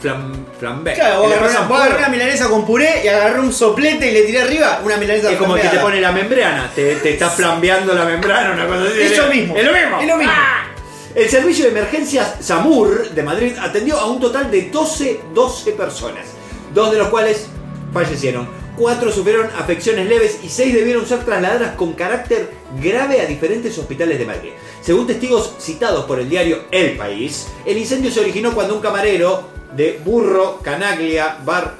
flam, flambé. Claro, vos le agarrás una, una milanesa con puré y agarrás un soplete y le tiré arriba una milanesa Es como que te pone la membrana, te, te está flambeando la membrana, una cosa así. Eso mismo. Es lo mismo. Es lo mismo. ¡Ah! El servicio de emergencias SAMUR de Madrid atendió a un total de 12, 12 personas, dos de los cuales fallecieron. Cuatro sufrieron afecciones leves y seis debieron ser trasladadas con carácter grave a diferentes hospitales de Madrid. Según testigos citados por el diario El País, el incendio se originó cuando un camarero de Burro, Canaglia, Bar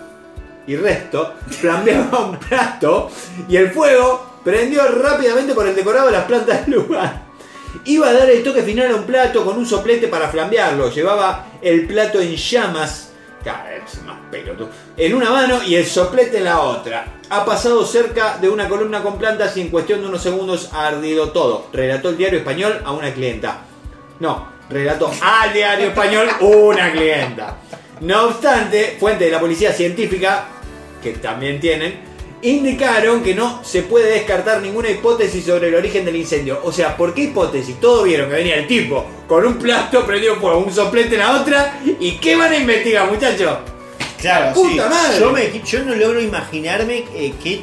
y resto, flambeaba un plato y el fuego prendió rápidamente por el decorado de las plantas del lugar. Iba a dar el toque final a un plato con un soplete para flambearlo. Llevaba el plato en llamas. Vez más pelotudo. En una mano y el soplete en la otra. Ha pasado cerca de una columna con plantas y en cuestión de unos segundos ha ardido todo. Relató el diario español a una clienta. No, relató al diario español una clienta. No obstante, fuentes de la policía científica, que también tienen, indicaron que no se puede descartar ninguna hipótesis sobre el origen del incendio. O sea, ¿por qué hipótesis? Todos vieron que venía el tipo con un plato prendido fuego, un soplete en la otra. ¿Y qué van a investigar, muchachos? Claro, ¡Puta sí. madre! Yo, me- yo no logro imaginarme eh, qué,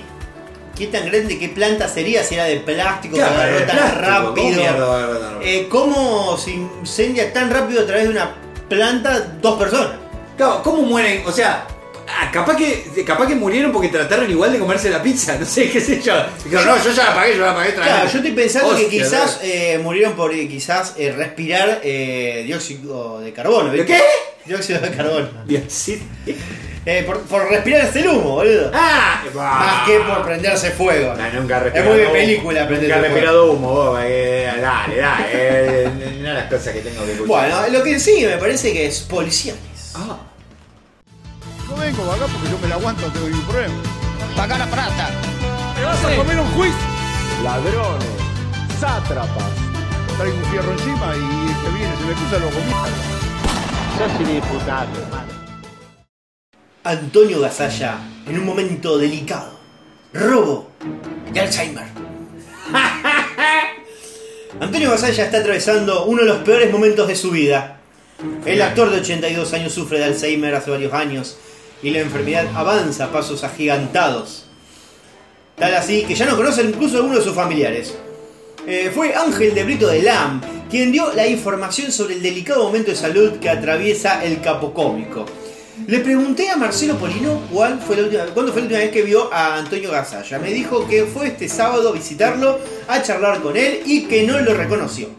qué tan grande, qué planta sería, si era de plástico, que Claro, agarró de tan plástico, ¿cómo rápido. rápido? Eh, ¿Cómo se incendia tan rápido a través de una planta dos personas? Claro, ¿cómo mueren? O sea, ah, capaz que, capaz que murieron porque trataron igual de comerse la pizza. [laughs] No sé, qué sé yo. Dijeron, no, yo ya la pagué, yo la pagué. Claro, yo estoy pensando que quizás eh, murieron por eh, quizás eh, respirar eh, dióxido de carbono. ¿De ¿viste? qué? Dióxido de carbono. Diosito. Eh, por, por respirar el humo, boludo. ¡Ah! Más que por prenderse fuego. No, nunca he Es muy de humo. película Nunca prenderse he fuego. respirado humo, vos, eh, dale, dale. Eh, no las cosas que tengo que escuchar. Bueno, lo que sí me parece que es policiales. Ah, No vengo acá porque yo me la aguanto, tengo ningún problema. Paga la plata. ¿Te vas a comer un juicio? Ladrones, sátrapas. Traigo un fierro encima y el que viene se me cruza lo comita. Sos diputado, hermano. Antonio Gasalla en un momento delicado. Robo de Alzheimer. [laughs] Antonio Gasalla está atravesando uno de los peores momentos de su vida. El actor de 82 años sufre de Alzheimer hace varios años y la enfermedad avanza a pasos agigantados. Tal así que ya no conoce incluso a alguno de sus familiares. Eh, fue Ángel de Brito de Lam quien dio la información sobre el delicado momento de salud que atraviesa el capo cómico. Le pregunté a Marcelo Polino cuál fue cuándo fue la última vez que vio a Antonio Gasalla. Me dijo que fue este sábado a visitarlo, a charlar con él y que no lo reconoció.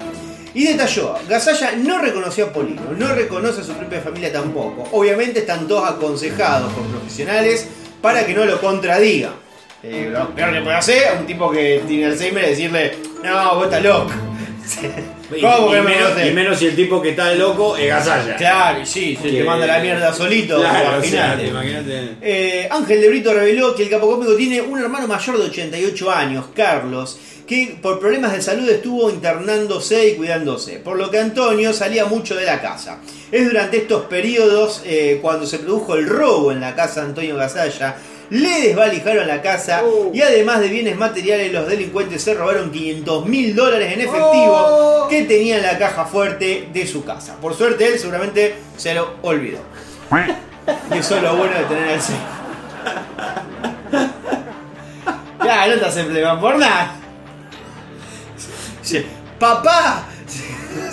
Y detalló, Gasalla no reconoció a Polino, no reconoce a su propia familia tampoco. Obviamente están todos aconsejados por profesionales para que no lo contradiga. Eh, lo peor que puede hacer a un tipo que tiene Alzheimer es decirle, no, vos estás loco. [laughs] y, ¿Cómo que y no me menos, y menos si el tipo que está loco es Gasalla. Claro, y sí, se Que- te manda la mierda solito. Claro, sea, final. imagínate. Eh, Ángel de Brito reveló que el capo cómico tiene un hermano mayor de 88 años, Carlos, que por problemas de salud estuvo internándose y cuidándose, por lo que Antonio salía mucho de la casa. Es durante estos periodos eh, cuando se produjo el robo en la casa de Antonio Gasalla. Le desvalijaron la casa y además de bienes materiales los delincuentes se robaron 500 mil dólares en efectivo que tenía en la caja fuerte de su casa. Por suerte él seguramente se lo olvidó. [laughs] Y eso es lo bueno de tener el seis. Ya, no te hacen por nada. Sí, Papá.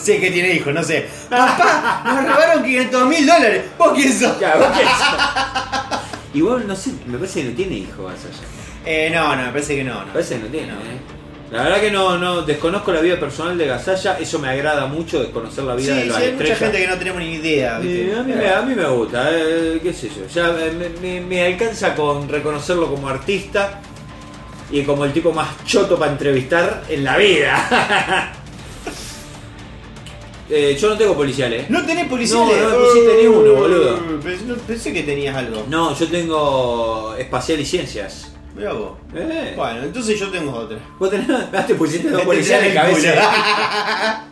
Sé que tiene hijos, no sé. Papá, nos robaron 500 mil dólares. ¿Vos quién sos? Claro, ¿vos qué sos? Igual, no sé, me parece que no tiene hijo Gasalla. Eh, no, no, me parece que no. no. Me parece que no tiene, No. ¿eh? La verdad que no, no desconozco la vida personal de Gasalla, eso me agrada mucho desconocer la vida Sí, de sí, las hay mucha gente que no tenemos ni idea. ¿viste? Sí, a, mí me, a mí me gusta, eh, qué sé yo. Ya eh, me, me- me alcanza con reconocerlo como artista y como el tipo más choto para entrevistar en la vida. [laughs] Eh, yo no tengo policiales. No tenés policiales. No, no me pusiste ni uno, boludo. Uh, Pensé, que tenías algo. No, yo tengo espacial y ciencias. Mirá vos. Eh. Bueno, entonces yo tengo otra. Vos tenés, [laughs] ah, te pusiste dos [laughs] policiales en cabeza.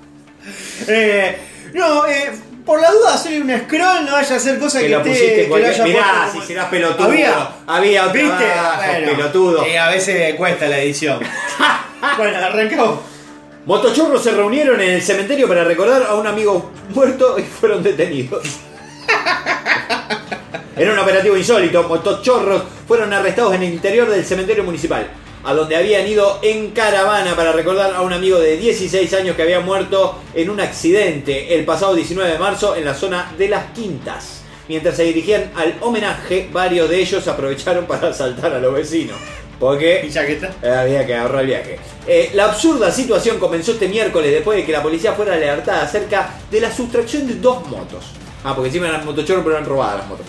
Eh, no, eh, por la duda hacerle un scroll no vaya a hacer cosas que, Que lo esté- pusiste que lo cualquier- haya Mirá, si serás pelotudo. Había, Había otro ¿Viste? Bueno, pelotudo. eh, a veces cuesta la edición. [laughs] bueno, arrancamos. Motochorros se reunieron en el cementerio para recordar a un amigo muerto y fueron detenidos. [laughs] Era un operativo insólito. Motochorros fueron arrestados en el interior del cementerio municipal, a donde habían ido en caravana para recordar a un amigo de 16 años que había muerto en un accidente el pasado 19 de marzo en la zona de las Quintas. Mientras se dirigían al homenaje, varios de ellos aprovecharon para asaltar a los vecinos. Porque eh, Había que ahorrar el viaje. Eh, la absurda situación comenzó este miércoles después de que la policía fuera alertada acerca de la sustracción de dos motos. Ah, porque encima eran motochorros pero eran robadas las motos.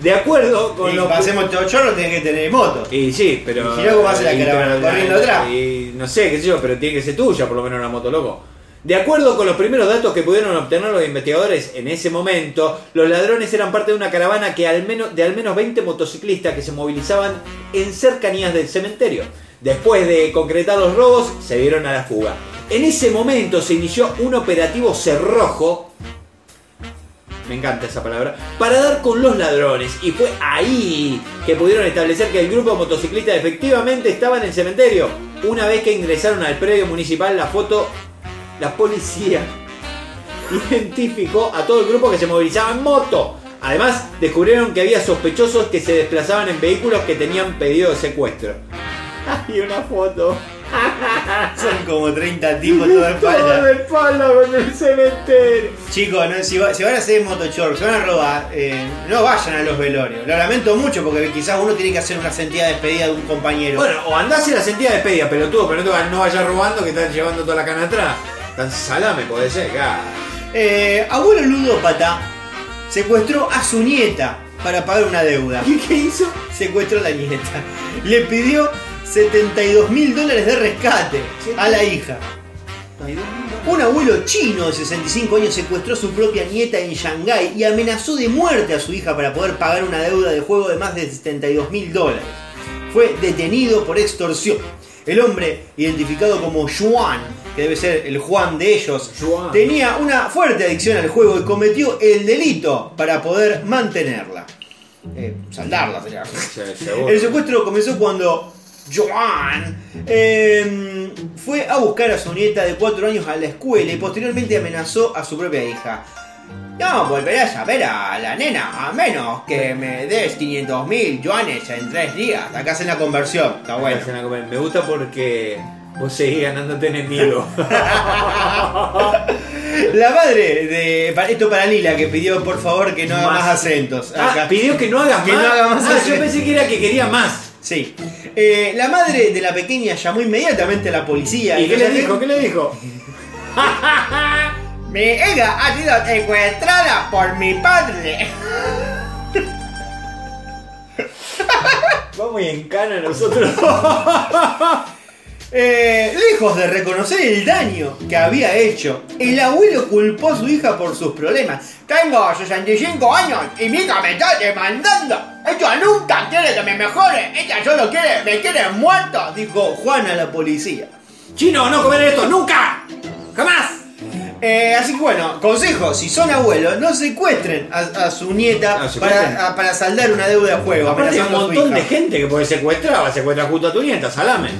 De acuerdo con Y lo para hacer motochorro tenés que tener moto. Y sí, pero. Y si no, ¿cómo hace la caravana? ¿Corriendo atrás? Y no sé, qué sé yo, pero tiene que ser tuya, por lo menos una moto loco. De acuerdo con los primeros datos que pudieron obtener los investigadores en ese momento, los ladrones eran parte de una caravana que al menos, de al menos 20 motociclistas que se movilizaban en cercanías del cementerio. Después de concretar los robos, se dieron a la fuga. En ese momento se inició un operativo cerrojo me encanta esa palabra, para dar con los ladrones. Y fue ahí que pudieron establecer que el grupo de motociclistas efectivamente estaba en el cementerio. Una vez que ingresaron al predio municipal, la foto, la policía [laughs] identificó a todo el grupo que se movilizaba en moto. Además, descubrieron que había sospechosos que se desplazaban en vehículos que tenían pedido de secuestro. [laughs] Hay una foto. [laughs] Son como 30 tipos toda Todo espalda. de espalda con el cementerio. Chicos, no, si, va- si van a hacer motochorro, si van a robar, eh, no vayan a los velorios. Lo lamento mucho porque quizás uno tiene que hacer una sentida despedida de un compañero. Bueno, o andás en la sentida de despedida, pelotudo, pero no, no vayas robando que están llevando toda la cana atrás. Tan salame puede ser. Eh, abuelo ludópata secuestró a su nieta para pagar una deuda. ¿Y qué hizo? Secuestró a la nieta. Le pidió 72 mil dólares de rescate a la hija. Un abuelo chino de 65 años secuestró a su propia nieta en Shanghái y amenazó de muerte a su hija para poder pagar una deuda de juego de más de 72 mil dólares. Fue detenido por extorsión. El hombre, identificado como Juan, que debe ser el Juan de ellos, Juan. tenía una fuerte adicción al juego y cometió el delito para poder mantenerla. Eh, saldarla sería. El secuestro comenzó cuando Joan eh, fue a buscar a su nieta de 4 años a la escuela y posteriormente amenazó a su propia hija. No volveré a saber a la nena a menos que me des 500 mil yuanes en 3 días. Acá hacen la conversión, está bueno. Me gusta porque vos seguís ganándote enemigo. [laughs] La madre de. Esto para Lila que pidió por favor que no haga más, Más. acentos. ah, pidió que no hagas Que más. no haga más Ah, yo pensé que era que quería más. Sí. Eh, la madre de la pequeña llamó inmediatamente a la policía. ¿Y qué le dijo? ¿Qué le dijo? [laughs] Mi hija ha sido secuestrada por mi padre. [laughs] Vamos y en cana nosotros. [laughs] Eh, lejos de reconocer el daño que había hecho, el abuelo culpó a su hija por sus problemas. Tengo 65 años y mi hija me está demandando. Ella nunca quiere que me mejore. Ella solo quiere, me quiere muerto, dijo Juan a la policía. Chino, no comer esto, nunca. Jamás. Eh, así que bueno, consejo, si son abuelos, no secuestren a, a su nieta No, secuestren. para, a- para saldar una deuda de juego. Aparte hay un montón de gente que puede secuestrar, va a secuestrar justo a tu nieta, salame.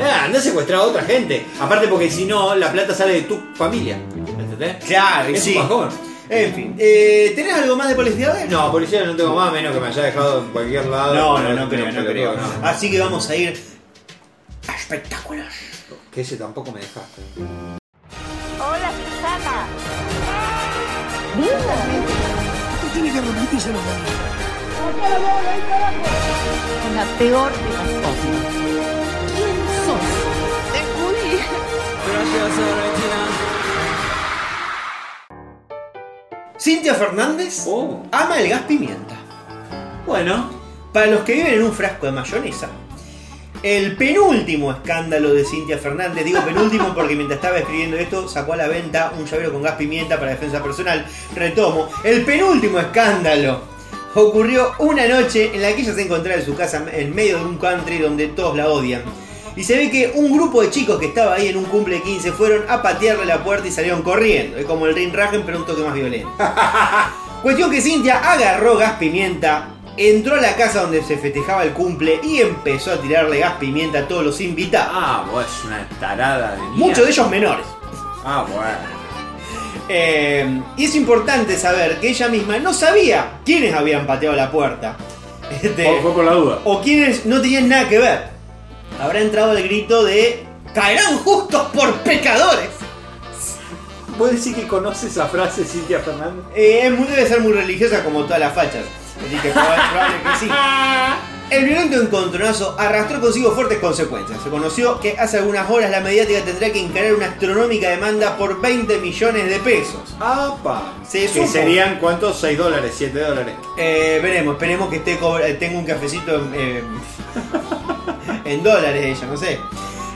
Ah, anda a secuestrar a otra gente. Aparte porque si no, la plata sale de tu familia. ¿Entendés? Claro, y Es sí. un bajón. En fin, eh, ¿tenés algo más de policía? No, policía no tengo más, menos que me haya dejado en cualquier lado. No, no, no creo, no creo. no. Así que vamos a ir a espectáculos. Que ese tampoco me dejaste. Hola, Susana. Con la peor de las cosas. Cintia Fernández Oh. ama el gas pimienta. Bueno, Para los que viven en un frasco de mayonesa, el penúltimo escándalo de Cintia Fernández, digo penúltimo porque mientras estaba escribiendo esto sacó a la venta un llavero con gas pimienta para defensa personal. Retomo, el penúltimo escándalo ocurrió una noche en la que ella se encontraba en su casa en medio de un country donde todos la odian. Y se ve que un grupo de chicos que estaba ahí en un cumple de 15 fueron a patearle la puerta y salieron corriendo. Es como el Ring Ragen pero un toque más violento. [laughs] Cuestión que Cintia agarró gas pimienta, entró a la casa donde se festejaba el cumple y empezó a tirarle gas pimienta a todos los invitados. ah, vos es una tarada de mierda. Muchos de ellos menores. Ah, bueno. Eh, y es importante saber que ella misma no sabía quiénes habían pateado la puerta. Este, O fue por la duda. o quienes no tenían nada que ver. Habrá entrado el grito de caerán justos por pecadores. ¿Vos decís que conoces esa frase, Cintia Fernández? Eh, es muy- debe ser muy religiosa como todas las fachas. Así que probable, probable que sí. [laughs] El violento encontronazo arrastró consigo fuertes consecuencias. Se conoció que hace algunas horas la mediática tendrá que encarar una astronómica demanda por 20 millones de pesos. ¡Apa! Se que supo. serían cuántos? 6 dólares, 7 dólares. Eh, veremos, esperemos que esté cobra- tenga un cafecito en, eh, [laughs] en dólares ella, no sé.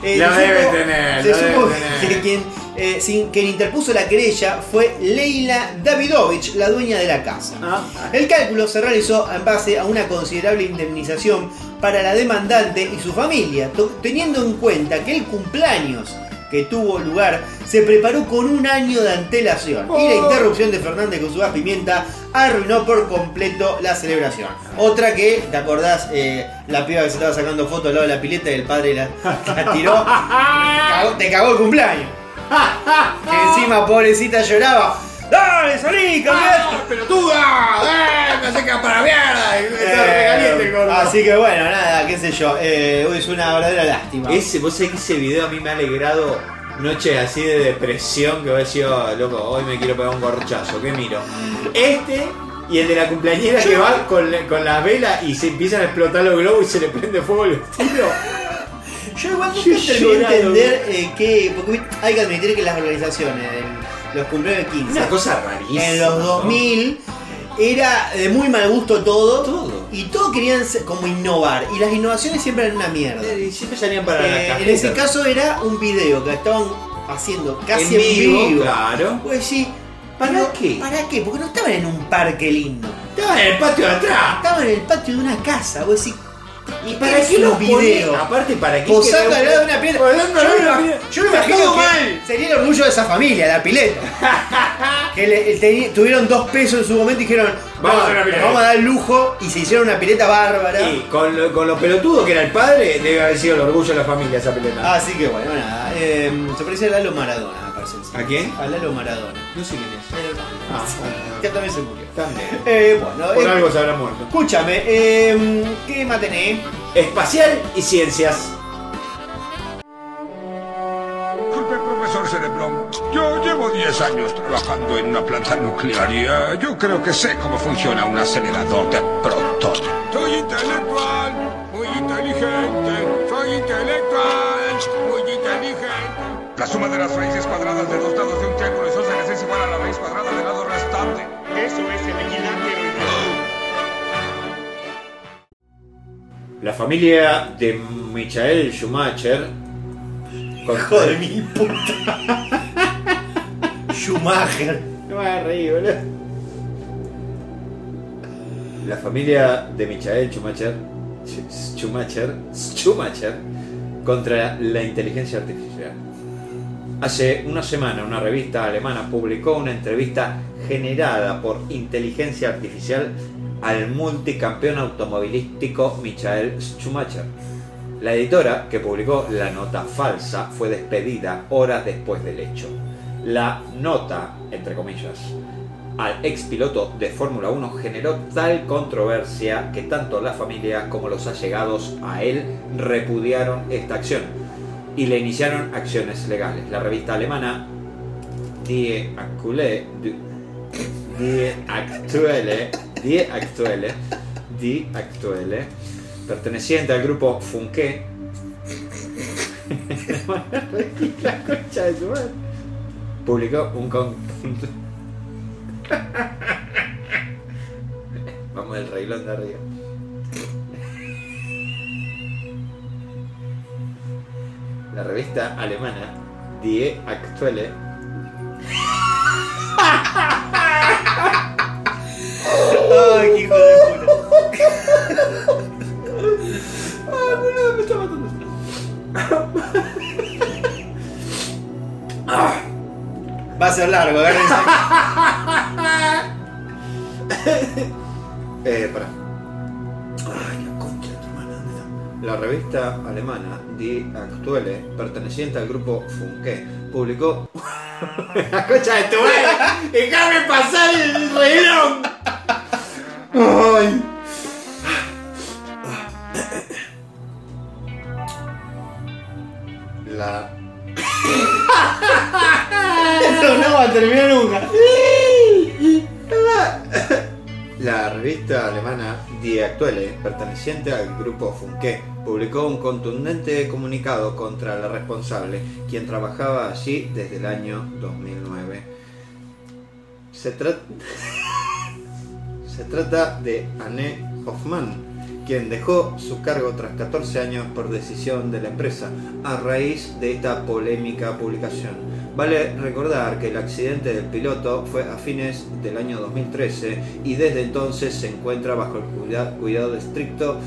Eh, Lo se debe supo- tener, Se lo supo debe tener. [laughs] que quien, eh, sin- quien interpuso la querella fue Leila Davidovich, la dueña de la casa. Ah, El cálculo se realizó en base a una considerable indemnización para la demandante y su familia, teniendo en cuenta que el cumpleaños que tuvo lugar se preparó con un año de antelación y la interrupción de Fernández con su gas pimienta arruinó por completo la celebración. Otra que, ¿te acordás? Eh, la piba que se estaba sacando fotos al lado de la pileta y el padre la, la tiró. [laughs] Te cagó, te cagó el cumpleaños. Que encima, pobrecita, lloraba. ¡Dale, salí, cambiate! ¡Pelotuda! ¡Eh! ¡Me que para mierda! Eh, así que bueno, nada, qué sé yo. Eh, es una verdadera lástima. Ese, vos sabés que ese video a mí me ha alegrado noches así de depresión que vos decís, oh, loco, hoy me quiero pegar un gorchazo, ¿qué miro? Este y el de la cumpleañera que va con, la- con la vela y se empiezan a explotar los globos y se le prende fuego el vestido. Yo igual nunca Yo terminé de entender eh, que. Porque hay que admitir que las organizaciones los cumpleaños de 15 Una cosa rarísima. en los ¿no? 2000 era de muy mal gusto todo. Todo. Y todos querían como innovar. Y las innovaciones siempre eran una mierda. Y siempre salían para Eh, la en ese caso era un video que estaban haciendo casi en vivo. Claro. Pues sí. ¿Para pero, qué? ¿Para qué? Porque no estaban en un parque lindo. Estaba en el patio de atrás. Estaban en el patio de una casa. Vos decís, ¿Y para qué los videos? video? Aparte, ¿para qué? posando al lado de una pileta. Yo una me- pileta. Yo me Está imagino mal. sería el orgullo de esa familia, la pileta. [laughs] que le- tuvieron dos pesos en su momento y dijeron, Vamos a "No, hacer una nos pileta". vamos dar lujo y se hicieron una pileta bárbara. Y con lo, con lo pelotudo que era el padre, debe haber sido el orgullo de la familia esa pelota. Así que bueno, nada. eh, se parece a Lalo Maradona, me parece. ¿A quién? A Lalo Maradona. No sé quién es. Ah, que también se murió. También. Eh, bueno, Por eh, algo se habrá muerto. escúchame, eh, ¿qué más tenés? Espacial y ciencias. Disculpe, profesor Cerebrón. Yo llevo 10 años trabajando en una planta nuclear y yo creo que sé cómo funciona un acelerador de protones. Soy intelectual, muy inteligente. Soy intelectual, muy inteligente. La suma de las raíces cuadradas de dos lados de un triángulo isósceles es igual a la raíz cuadrada. Eso es el equilátero ideal. La familia de Michael Schumacher. con- Hijo de mi puta. Schumacher. No me hagas reír, boludo. La familia de Michael Schumacher, Sch- Schumacher, Schumacher contra la inteligencia artificial. Hace una semana una revista alemana publicó una entrevista generada por inteligencia artificial al multicampeón automovilístico Michael Schumacher. La editora que publicó la nota falsa fue despedida horas después del hecho. La nota, entre comillas, al ex piloto de Fórmula 1 generó tal controversia que tanto la familia como los allegados a él repudiaron esta acción y le iniciaron acciones legales. La revista alemana Die Aktuelle, Die Aktuelle, Die Aktuelle, Die Aktuelle, perteneciente al grupo Funke, [laughs] publicó un conjunto. [laughs] Vamos del reglón de arriba. La revista alemana Die Aktuelle Ay, hijo de puta. ¡Ay, boludo, me está matando! Va a ser largo, agárrense. [laughs] Eh, pará. Ay, La revista alemana Die Aktuelle, perteneciente al grupo Funke, publicó [laughs] La concha de tu madre. Déjame pasar el reloj. Ay. La [laughs] Esto no va a terminar nunca. Revista alemana Die Aktuelle, perteneciente al grupo Funke, publicó un contundente comunicado contra la responsable, quien trabajaba allí desde el año 2009. Se, tra- [laughs] Se trata de Anne Hoffmann, quien dejó su cargo tras 14 años por decisión de la empresa a raíz de esta polémica publicación. Vale recordar que el accidente del piloto fue a fines del año 2013 y desde entonces se encuentra bajo el cuida- cuidado estricto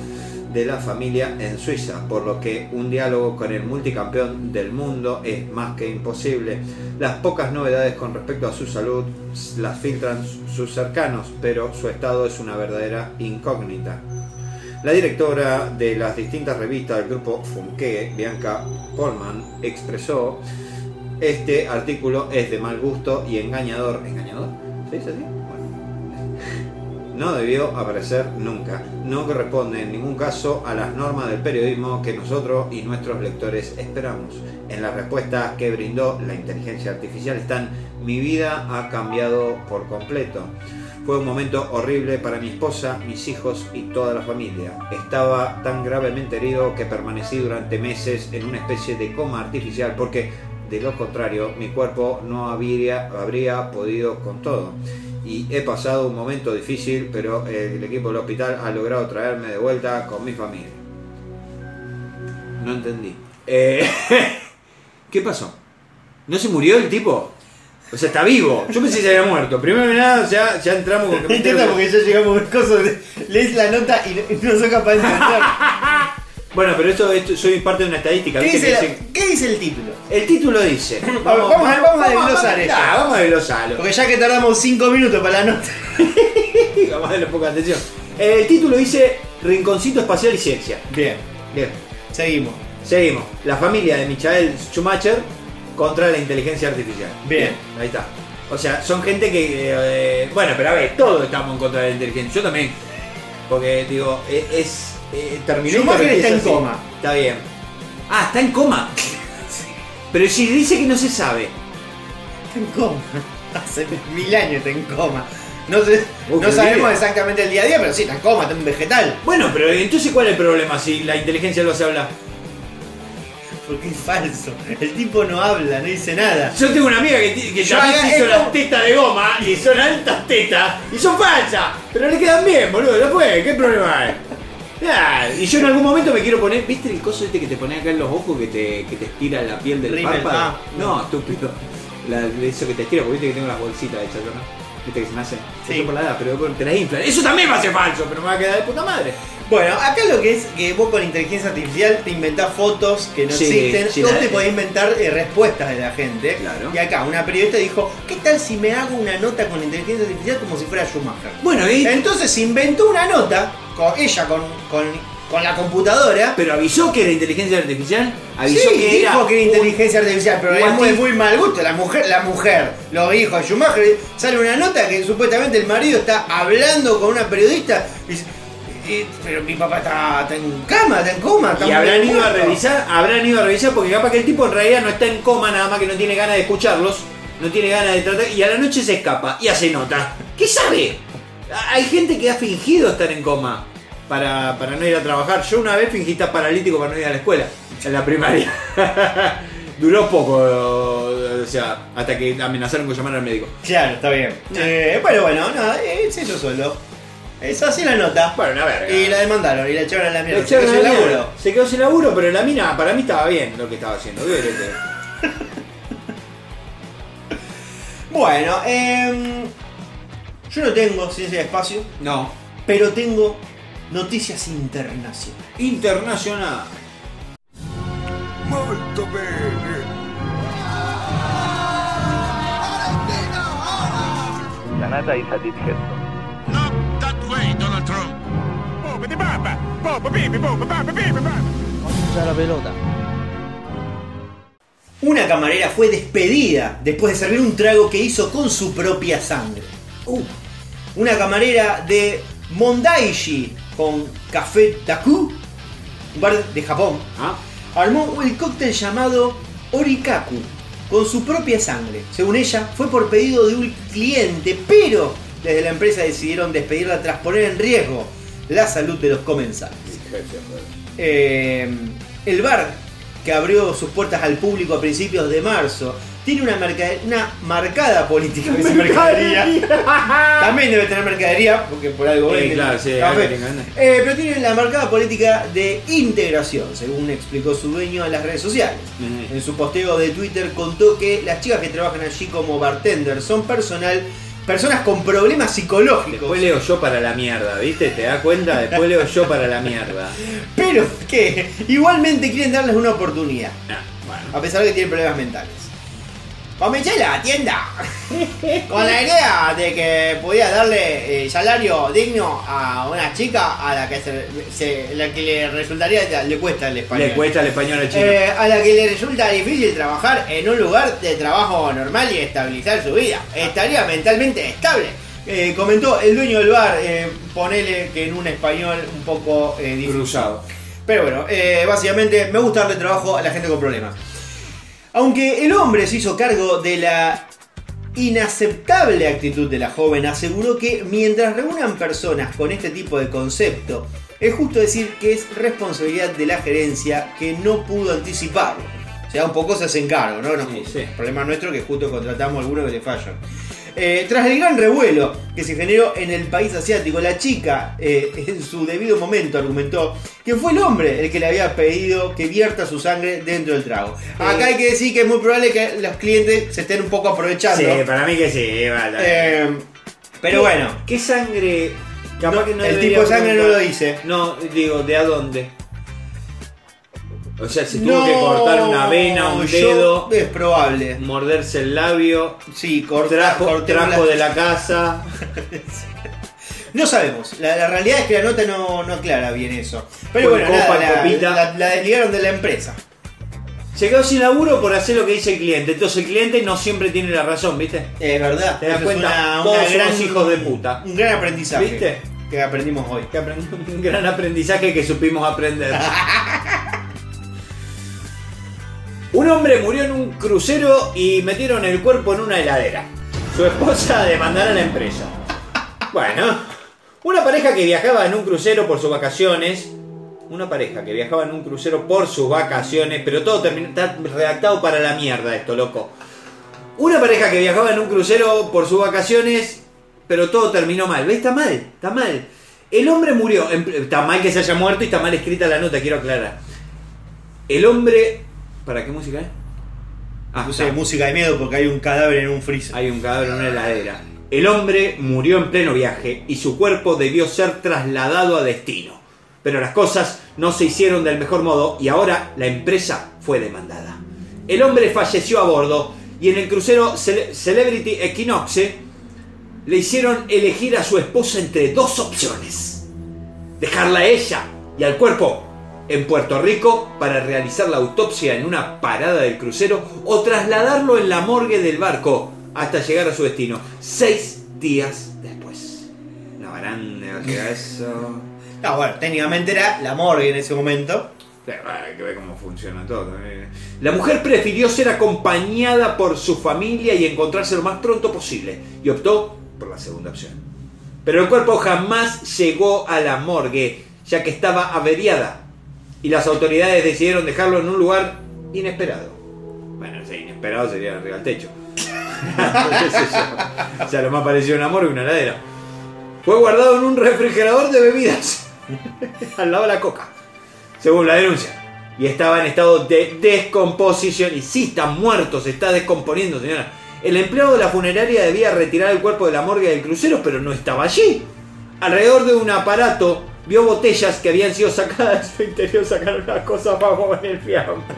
de la familia en Suiza, por lo que un diálogo con el multicampeón del mundo es más que imposible. Las pocas novedades con respecto a su salud las filtran sus cercanos, pero su estado es una verdadera incógnita. La directora de las distintas revistas del grupo Funke, Bianca Polman, expresó este artículo es de mal gusto y engañador. ¿Engañador? ¿Se dice así? Bueno. No debió aparecer nunca. No corresponde en ningún caso a las normas del periodismo que nosotros y nuestros lectores esperamos. En la respuesta que brindó la inteligencia artificial están mi vida ha cambiado por completo. Fue un momento horrible para mi esposa, mis hijos y toda la familia. Estaba tan gravemente herido que permanecí durante meses en una especie de coma artificial porque, de lo contrario, mi cuerpo no habría, habría podido con todo. Y he pasado un momento difícil, pero el equipo del hospital ha logrado traerme de vuelta con mi familia. No entendí. Eh, [laughs] ¿Qué pasó? ¿No se murió el tipo? O sea, está vivo. Yo pensé que se había muerto. Primero que nada, ya, ya entramos con Me porque ya llegamos a cosas de- lees la nota y no, no soy capaz de entender. [laughs] Bueno, pero esto, esto soy parte de una estadística. ¿Qué dice, Que la- dicen- qué dice el título? El título dice. [laughs] Vamos, vamos a- vamos a desglosar esto. Vamos a desglosarlo. Porque ya que tardamos 5 minutos para la nota. [laughs] Vamos a darle poca atención. El título dice Rinconcito Espacial y Ciencia. Bien, Bien, seguimos. seguimos. La familia de Michael Schumacher contra la inteligencia artificial. Bien. ahí está. O sea, son gente que. eh, bueno, pero a ver, todos estamos en contra de la inteligencia. Yo también. Porque, digo, e- es. Eh, Terminator Schumacher está en así. coma. Está bien. Ah, está en coma. [laughs] Pero si dice que no se sabe. Está en coma. [laughs] Hace mil años está en coma. No, sabemos exactamente el día a día, pero sí, está en coma, está en vegetal. Bueno, pero entonces ¿cuál es el problema si la inteligencia lo hace hablar? Porque es falso. El tipo no habla, no dice nada. Yo tengo una amiga que, que Yo también hizo las tetas de goma y son altas tetas y son falsas, pero le quedan bien, boludo, después, ¿qué problema hay? [laughs] Y yo en algún momento me quiero poner, ¿viste el coso este que te pone acá en los ojos que te, que te estira la piel del Rímel, párpado? ah. no, estúpido. La- eso que te estira, porque viste que tengo las bolsitas hechas ¿no? Viste que se me hacen. Sí. Eso por la edad, pero te las inflan. Eso también va a ser falso, pero me va a quedar de puta madre. Bueno, acá lo que es que vos con inteligencia artificial te inventás fotos que no Sí, existen, sí, la- te podés inventar eh, respuestas de la gente. Claro. Y acá una periodista dijo, ¿qué tal si me hago una nota con inteligencia artificial como si fuera Schumacher? Bueno, y. Entonces inventó una nota, con ella con, con, con la computadora. Pero avisó que era inteligencia artificial, avisó sí, que dijo era. que era inteligencia artificial, pero es muy, muy mal gusto. La mujer, la mujer, los hijos de Schumacher, sale una nota que supuestamente el marido está hablando con una periodista y dice, "Eh, pero mi papá está, está en cama, está en coma, está Y habrán ido a muerto". revisar, habrán ido a revisar porque capaz que el tipo en realidad no está en coma, nada más que no tiene ganas de escucharlos, no tiene ganas de tratar, y a la noche se escapa y hace nota. ¿Qué sabe? Hay gente que ha fingido estar en coma para, para no ir a trabajar. Yo una vez fingí estar paralítico para no ir a la escuela, en la primaria. [laughs] Duró poco, o sea, hasta que amenazaron con llamar al médico. Claro, está bien. Eh, bueno, bueno, nada, eh, es eso solo. Es así la nota. Bueno, una verga. Y la demandaron y la echaron a la Le mierda. echaron Se a quedó la sin mierda. laburo. Se quedó sin laburo, pero la mina para mí estaba bien lo que estaba haciendo. ¿qué querés que- [laughs] Bueno, em, yo no tengo ciencia de espacio, No. pero tengo noticias internacionales. Internacional. Molto bene. Canada is a deep. Not that way, Donald Trump. Usa la pelota. Una camarera fue despedida después de servir un trago que hizo con su propia sangre. Uh. Una camarera de Mondaishi con café Taku, un bar de Japón, Ah, armó el cóctel llamado Orikaku con su propia sangre. Según ella, fue por pedido de un cliente, pero desde la empresa decidieron despedirla tras poner en riesgo la salud de los comensales. Eh, el bar, que abrió sus puertas al público a principios de marzo, tiene una, una marcada política de mercadería. También debe tener mercadería, porque por algo Sí, vende claro, sí, que. Eh, pero tiene la marcada política de integración, según explicó su dueño en las redes sociales. En su posteo de Twitter contó que las chicas que trabajan allí como bartender son personal, personas con problemas psicológicos. Después leo yo para la mierda, ¿viste? ¿Te das cuenta? Después leo yo para la mierda. [laughs] Pero que igualmente quieren darles una oportunidad, Ah, bueno. a pesar de que tienen problemas mentales. Comencé la tienda con la idea de que podía darle eh, salario digno a una chica a la que se, se- la que le resultaría le cuesta el español. Le cuesta el español al chino. Eh, a la que le resulta difícil trabajar en un lugar de trabajo normal y estabilizar su vida. Estaría mentalmente estable. Eh, comentó el dueño del bar, eh, ponele que en un español un poco eh, difícil. Cruzado. Pero bueno, eh, básicamente me gusta darle trabajo a la gente con problemas. Aunque el hombre se hizo cargo de la inaceptable actitud de la joven, aseguró que mientras reúnan personas con este tipo de concepto, es justo decir que es responsabilidad de la gerencia que no pudo anticiparlo. O sea, un poco se hacen cargo, ¿no? no Sí, sí. El problema nuestro es que justo contratamos a alguno que le fallan. Eh, tras el gran revuelo que se generó en el país asiático, la chica eh, en su debido momento argumentó que fue el hombre el que le había pedido que vierta su sangre dentro del trago. Acá hay que decir que es muy probable que los clientes se estén un poco aprovechando. Sí, para mí que sí, vale. Eh, pero bueno, ¿Qué sangre? Capaz No, que no el tipo de sangre no lo dice. No, digo, ¿de a dónde? O sea, se tuvo que cortar una vena, un dedo, Es probable. morderse el labio, Sí, corta, trajo, de la casa. [laughs] No sabemos. La, la realidad es que la nota no, no aclara bien eso. Pero bueno, copa, nada, la, copita. la- la desligaron de la empresa. Se quedó sin laburo por hacer lo que dice el cliente. Entonces el cliente no siempre tiene la razón, ¿viste? Es verdad. Te das cuenta, todos somos hijos de puta. Un gran aprendizaje. ¿Viste? Que aprendimos hoy. Que un gran aprendizaje que supimos aprender. [laughs] Un hombre murió en un crucero y metieron el cuerpo en una heladera. Su esposa demandará a la empresa. Bueno, una pareja que viajaba en un crucero por sus vacaciones. Una pareja que viajaba en un crucero por sus vacaciones, pero todo terminó, está redactado para la mierda esto, loco. Una pareja que viajaba en un crucero por sus vacaciones, pero todo terminó mal. ¿Ves? Está mal, está mal. El hombre murió. Está mal que se haya muerto y está mal escrita la nota, quiero aclarar. El hombre. ¿Para qué música es? Ah, Puse música de miedo porque hay un cadáver en un freezer. Hay un cadáver en una heladera. El hombre murió en pleno viaje y su cuerpo debió ser trasladado a destino. Pero las cosas no se hicieron del mejor modo y ahora la empresa fue demandada. El hombre falleció a bordo y en el crucero Cele- Celebrity Equinoxe le hicieron elegir a su esposa entre dos opciones. Dejarla a ella y al cuerpo en Puerto Rico para realizar la autopsia en una parada del crucero o trasladarlo en la morgue del barco hasta llegar a su destino, seis días después. Que era eso. No, bueno, técnicamente era la morgue en ese momento. Pero hay que ver cómo funciona todo. eh. La mujer prefirió ser acompañada por su familia y encontrarse lo más pronto posible y optó por la segunda opción. Pero el cuerpo jamás llegó a la morgue, ya que estaba averiada y las autoridades decidieron dejarlo en un lugar inesperado. Bueno, inesperado sería arriba del techo. [laughs] O sea, lo más parecido a una morgue, una heladera. Fue guardado en un refrigerador de bebidas, [laughs] al lado de la coca según la denuncia. Y estaba en estado de descomposición. Y sí, está muerto, se está descomponiendo, señora. El empleado de la funeraria debía retirar el cuerpo de la morgue del crucero, pero no estaba allí. Alrededor de un aparato vio botellas que habían sido sacadas de su interior, sacaron las cosas bajo en el fiambre.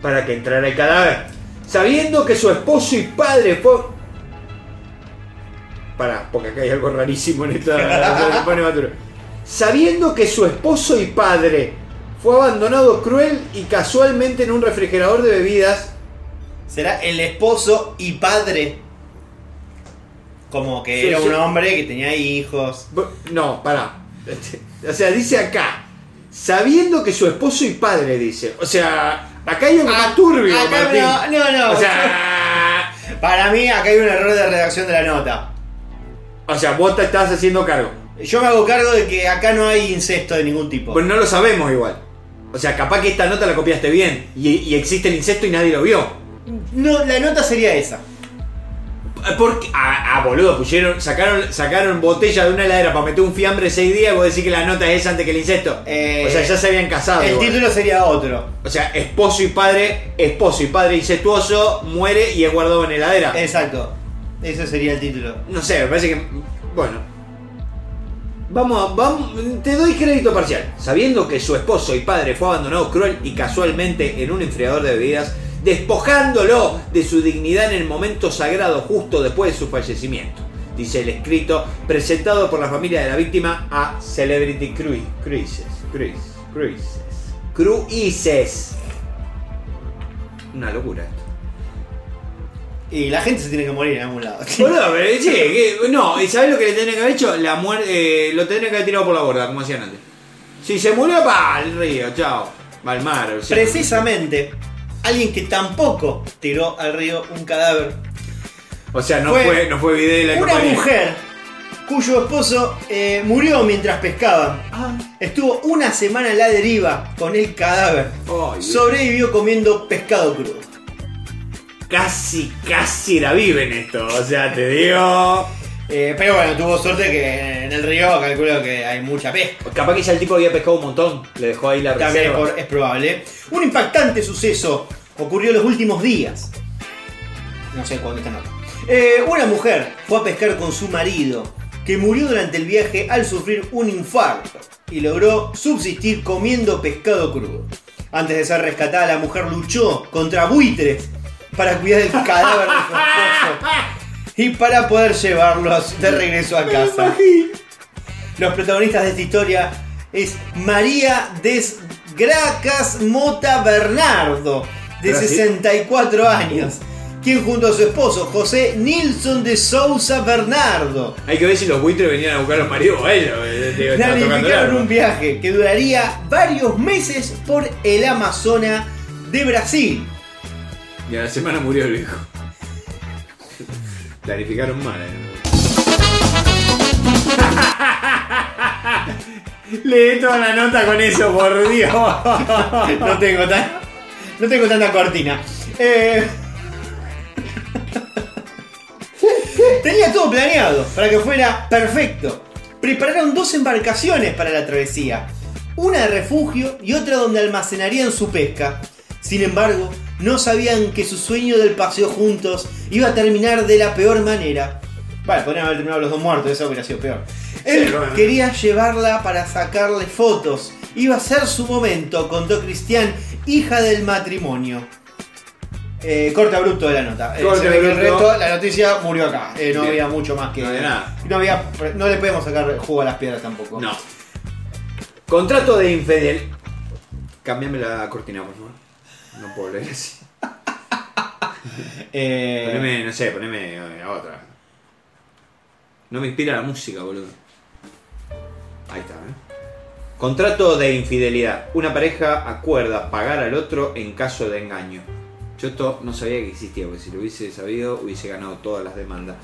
Para que entrara el cadáver. Sabiendo que su esposo y padre fue. Pará, porque acá hay algo rarísimo en esta. [laughs] Sabiendo que su esposo y padre fue abandonado cruel y casualmente en un refrigerador de bebidas. ¿Será el esposo y padre? Como que Sí, era sí. un hombre que tenía hijos. No, pará. O sea, dice acá, sabiendo que su esposo y padre, dice. O sea, acá hay algo más turbio, acá Martín. no, no, no. O sea, [laughs] Para mí acá hay un error de redacción de la nota. o sea, vos te estás haciendo cargo. Yo me hago cargo de que acá no hay incesto de ningún tipo. Pues no lo sabemos igual. O sea, capaz que esta nota la copiaste bien y, y existe el incesto y nadie lo vio. No, la nota sería esa. Porque, ah, ah, boludo, pusieron, sacaron, sacaron botella de una heladera para meter un fiambre seis días y vos decís que la nota es esa antes que el incesto. Eh, o sea, ya se habían casado. El igual. título sería otro. O sea, esposo y padre, esposo y padre incestuoso, muere y es guardado en heladera. Exacto. Ese sería el título. No sé, me parece que. Bueno. Vamos, vamos, te doy crédito parcial. Sabiendo que su esposo y padre fue abandonado cruel y casualmente en un enfriador de bebidas, despojándolo de su dignidad en el momento sagrado justo después de su fallecimiento. Dice el escrito presentado por la familia de la víctima a Celebrity Cruise. Cruises. Cruises. Cruises. Cruises. Una locura esto. Y la gente se tiene que morir en algún lado. [laughs] Boludo, pero que- no, ¿y sabés lo que le tendría que haber hecho? La muerte, lo tendría que haber tirado por la borda, como hacían antes. Si se murió, va al río, chao. Va al mar. o sea. Precisamente, alguien que tampoco tiró al río un cadáver. O sea, no fue fue, no fue Videla Una compañía. mujer cuyo esposo eh, murió mientras pescaban. Ah. Estuvo una semana en la deriva con el cadáver. Dios. Sobrevivió comiendo pescado crudo. Casi, casi la viven esto. O sea, te digo. Eh, pero bueno, tuvo suerte que en el río calculo que hay mucha pesca. Capaz que ya el tipo había pescado un montón. Le dejó ahí la También reserva. por- es probable. Un impactante suceso ocurrió en los últimos días. No sé cuándo está nota. Eh, una mujer fue a pescar con su marido, que murió durante el viaje al sufrir un infarto y logró subsistir comiendo pescado crudo. Antes de ser rescatada, la mujer luchó contra buitres para cuidar el cadáver de su esposo [laughs] y para poder llevarlos de regreso a casa. Los protagonistas de esta historia es María Desgracas Mota Bernardo, de ¿Era así? 64 años, quien junto a su esposo José Nilsson de Sousa Bernardo Hay que ver si los buitres venían a buscar a los maridos o a ellos. planificaron un viaje que duraría varios meses por el Amazonas de Brasil. Y a la semana murió el hijo. Clarificaron mal. eh. [laughs] Lee toda la nota con eso, por Dios. No tengo, tan- no tengo tanta cortina. Eh, Tenía todo planeado para que fuera perfecto. Prepararon dos embarcaciones para la travesía. Una de refugio y otra donde almacenarían su pesca. Sin embargo, no sabían que su sueño del paseo juntos iba a terminar de la peor manera. Vale, podrían haber terminado los dos muertos, eso hubiera sido peor. Él bueno. quería llevarla para sacarle fotos. Iba a ser su momento, contó Cristian, hija del matrimonio. Eh, corte abrupto de la nota. Eh, Corte se ve que el resto, la noticia murió acá. Eh, no Bien. había mucho más que. No había nada. No, había- no le podemos sacar jugo a las piedras tampoco. No. Contrato de infidel. Cambiame la cortina, por favor. No puedo leer así. [laughs] Eh, Poneme, no sé, poneme eh, a otra. No me inspira la música, boludo. Ahí está, ¿eh? Contrato de infidelidad. Una pareja acuerda pagar al otro en caso de engaño. Yo esto no sabía que existía, porque si lo hubiese sabido hubiese ganado todas las demandas.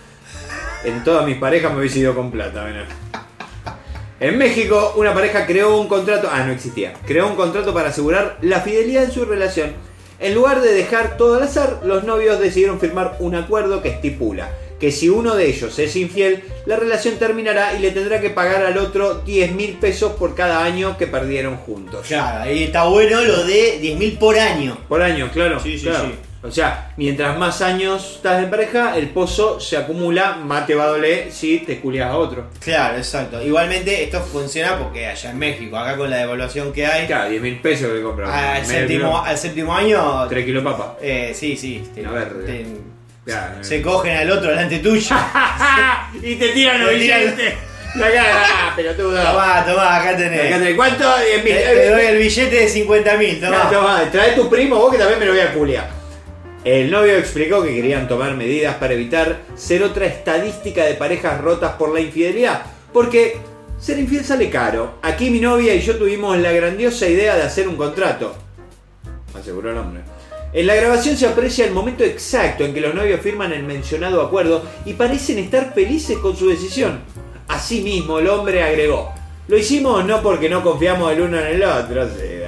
En todas mis parejas me hubiese ido con plata, menos. En México, una pareja creó un contrato. Ah, no existía. Creó un contrato para asegurar la fidelidad en su relación. En lugar de dejar todo al azar, los novios decidieron firmar un acuerdo que estipula que si uno de ellos es infiel, la relación terminará y le tendrá que pagar al otro 10 mil pesos por cada año que perdieron juntos. Claro, ahí está bueno lo de 10.000 por año. Por año, claro. Sí, sí, claro. sí. O sea, mientras más años estás en pareja, el pozo se acumula, más te va a doler si te culias a otro. Claro, exacto. Igualmente esto funciona porque allá en México, acá con la devaluación que hay, Claro, 10 mil pesos que compras. al, séptimo, al séptimo año... tres kilos de papa. Eh, sí, sí. te- A ver, te- Claro, se cogen al otro delante tuyo. [laughs] y te tiran los billetes. Acá, pelotudo. Tomá, tomá, acá tenés. Acá tenés. ¿Cuánto? Diez Te, mil. te doy el billete de 50 mil, tomá. toma, trae tu primo, vos que también me lo voy a culiar. El novio explicó que querían tomar medidas para evitar ser otra estadística de parejas rotas por la infidelidad. Porque ser infiel sale caro. Aquí mi novia y yo tuvimos la grandiosa idea de hacer un contrato. Aseguró el hombre. En la grabación se aprecia el momento exacto en que los novios firman el mencionado acuerdo y parecen estar felices con su decisión. Asimismo, el hombre agregó, lo hicimos no porque no confiamos el uno en el otro, dale.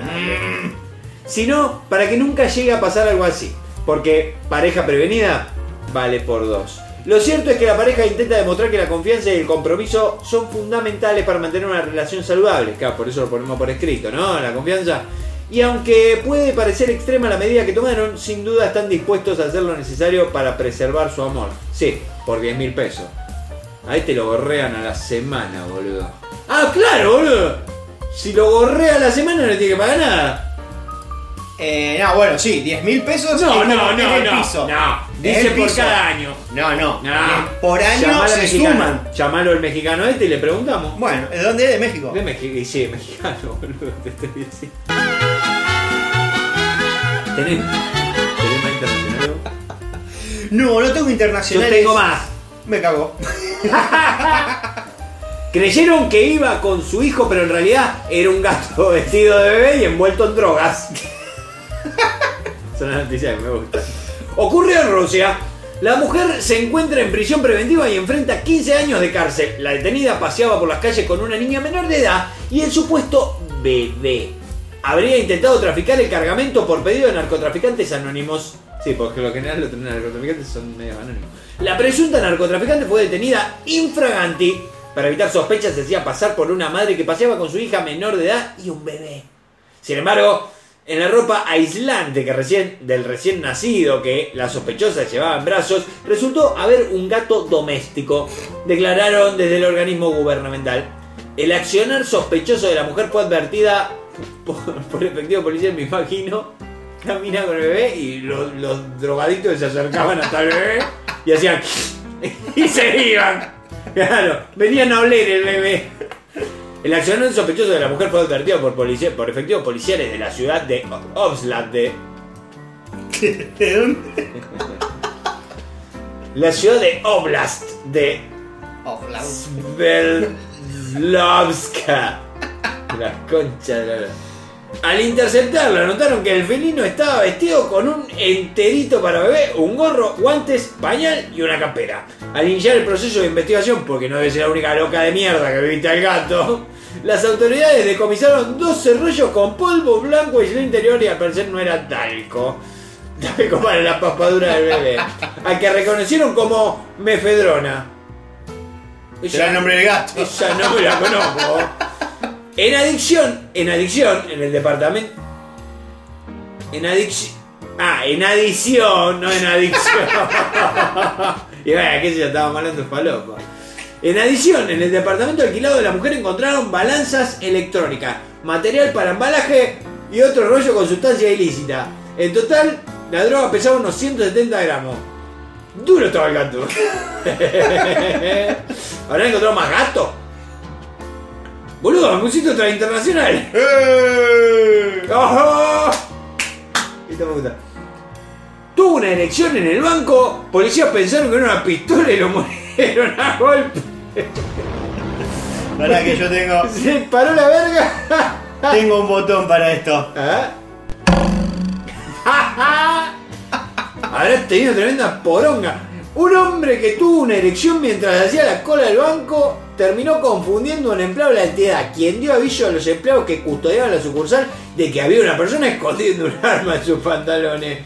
sino para que nunca llegue a pasar algo así. Porque pareja prevenida vale por dos. Lo cierto es que la pareja intenta demostrar que la confianza y el compromiso son fundamentales para mantener una relación saludable. Claro, por eso lo ponemos por escrito, ¿no? La confianza. Y aunque puede parecer extrema la medida que tomaron, sin duda están dispuestos a hacer lo necesario para preservar su amor. Sí, por 10 mil pesos. Ahí te lo gorrean a la semana, boludo. Ah, claro, boludo. Si lo gorrea a la semana no le tiene que pagar nada. Eh, no, bueno, sí, 10 mil pesos No, no, no, el no. piso. No, dice el por piso. cada año. No, no. No. Eh, Por año Llamalo al se mexicano. suman. Llamalo al mexicano este y le preguntamos. Bueno, ¿de dónde es? De México. De México, y sí, mexicano, [laughs] boludo, te estoy diciendo. ¿Tenés, ¿Tenés más internacional? No, no tengo Yo internacionales. tengo más. Me cago. [laughs] Creyeron que iba con su hijo, pero en realidad era un gato [laughs] vestido de bebé y envuelto en drogas. Son las noticias que me gustan. En Rusia. La mujer se encuentra en prisión preventiva y enfrenta 15 años de cárcel. La detenida paseaba por las calles con una niña menor de edad y el supuesto bebé. Habría intentado traficar el cargamento por pedido de narcotraficantes anónimos. Sí, porque lo general los narcotraficantes son medio anónimos. La presunta narcotraficante fue detenida infraganti. Para evitar sospechas se hacía pasar por una madre que paseaba con su hija menor de edad y un bebé. Sin embargo, en la ropa aislante que recién, del recién nacido que la sospechosa llevaba en brazos, resultó haber un gato doméstico, declararon desde el organismo gubernamental. El accionar sospechoso de la mujer fue advertida por, por efectivo policial, me imagino. Camina con el bebé y los, los drogadictos se acercaban hasta el bebé y hacían... [laughs] y se iban. Claro, venían a oler el bebé. El accionar sospechoso de la mujer fue advertido por, policia- por efectivos policiales de la ciudad de Oblast de... ¿De dónde? La ciudad de Oblast de la- Svetlowska. La concha de la... Al interceptarla notaron que el felino estaba vestido con un enterito para bebé, un gorro, guantes, pañal y una campera. Al iniciar el proceso de investigación, porque no debe ser la única loca de mierda que viste al gato, las autoridades decomisaron 12 rollos con polvo blanco y en el interior y al parecer no era talco. [laughs] Talco para la papadura del bebé. Al que reconocieron como mefedrona. Será el nombre del gato. Esa no me la conozco. En adicción, en adicción, en el departamento. En adicción. Ah, en adición, no en adicción. [laughs] y vaya, que ya estábamos hablando de falopa. En adición, en el departamento alquilado de la mujer encontraron balanzas electrónicas, material para embalaje y otro rollo con sustancia ilícita. En total, la droga pesaba unos 170 gramos. Duro estaba el gato. [laughs] ¿Habrán encontrado más gatos? Boludo, me pusiste otra internacional. ¡Eh! ¡Ojo! Esta me gusta. Tuvo una erección en el banco, policías pensaron que era una pistola y lo [laughs] murieron a golpe. [laughs] Pará que yo tengo, [laughs] Se paró la verga. [laughs] tengo un botón para esto. ¿Ah? Habrá tenido tremenda poronga. Un hombre que tuvo una erección mientras hacía la cola del banco terminó confundiendo a un empleado de la entidad, quien dio aviso a los empleados que custodiaban la sucursal de que había una persona escondiendo un arma en sus pantalones.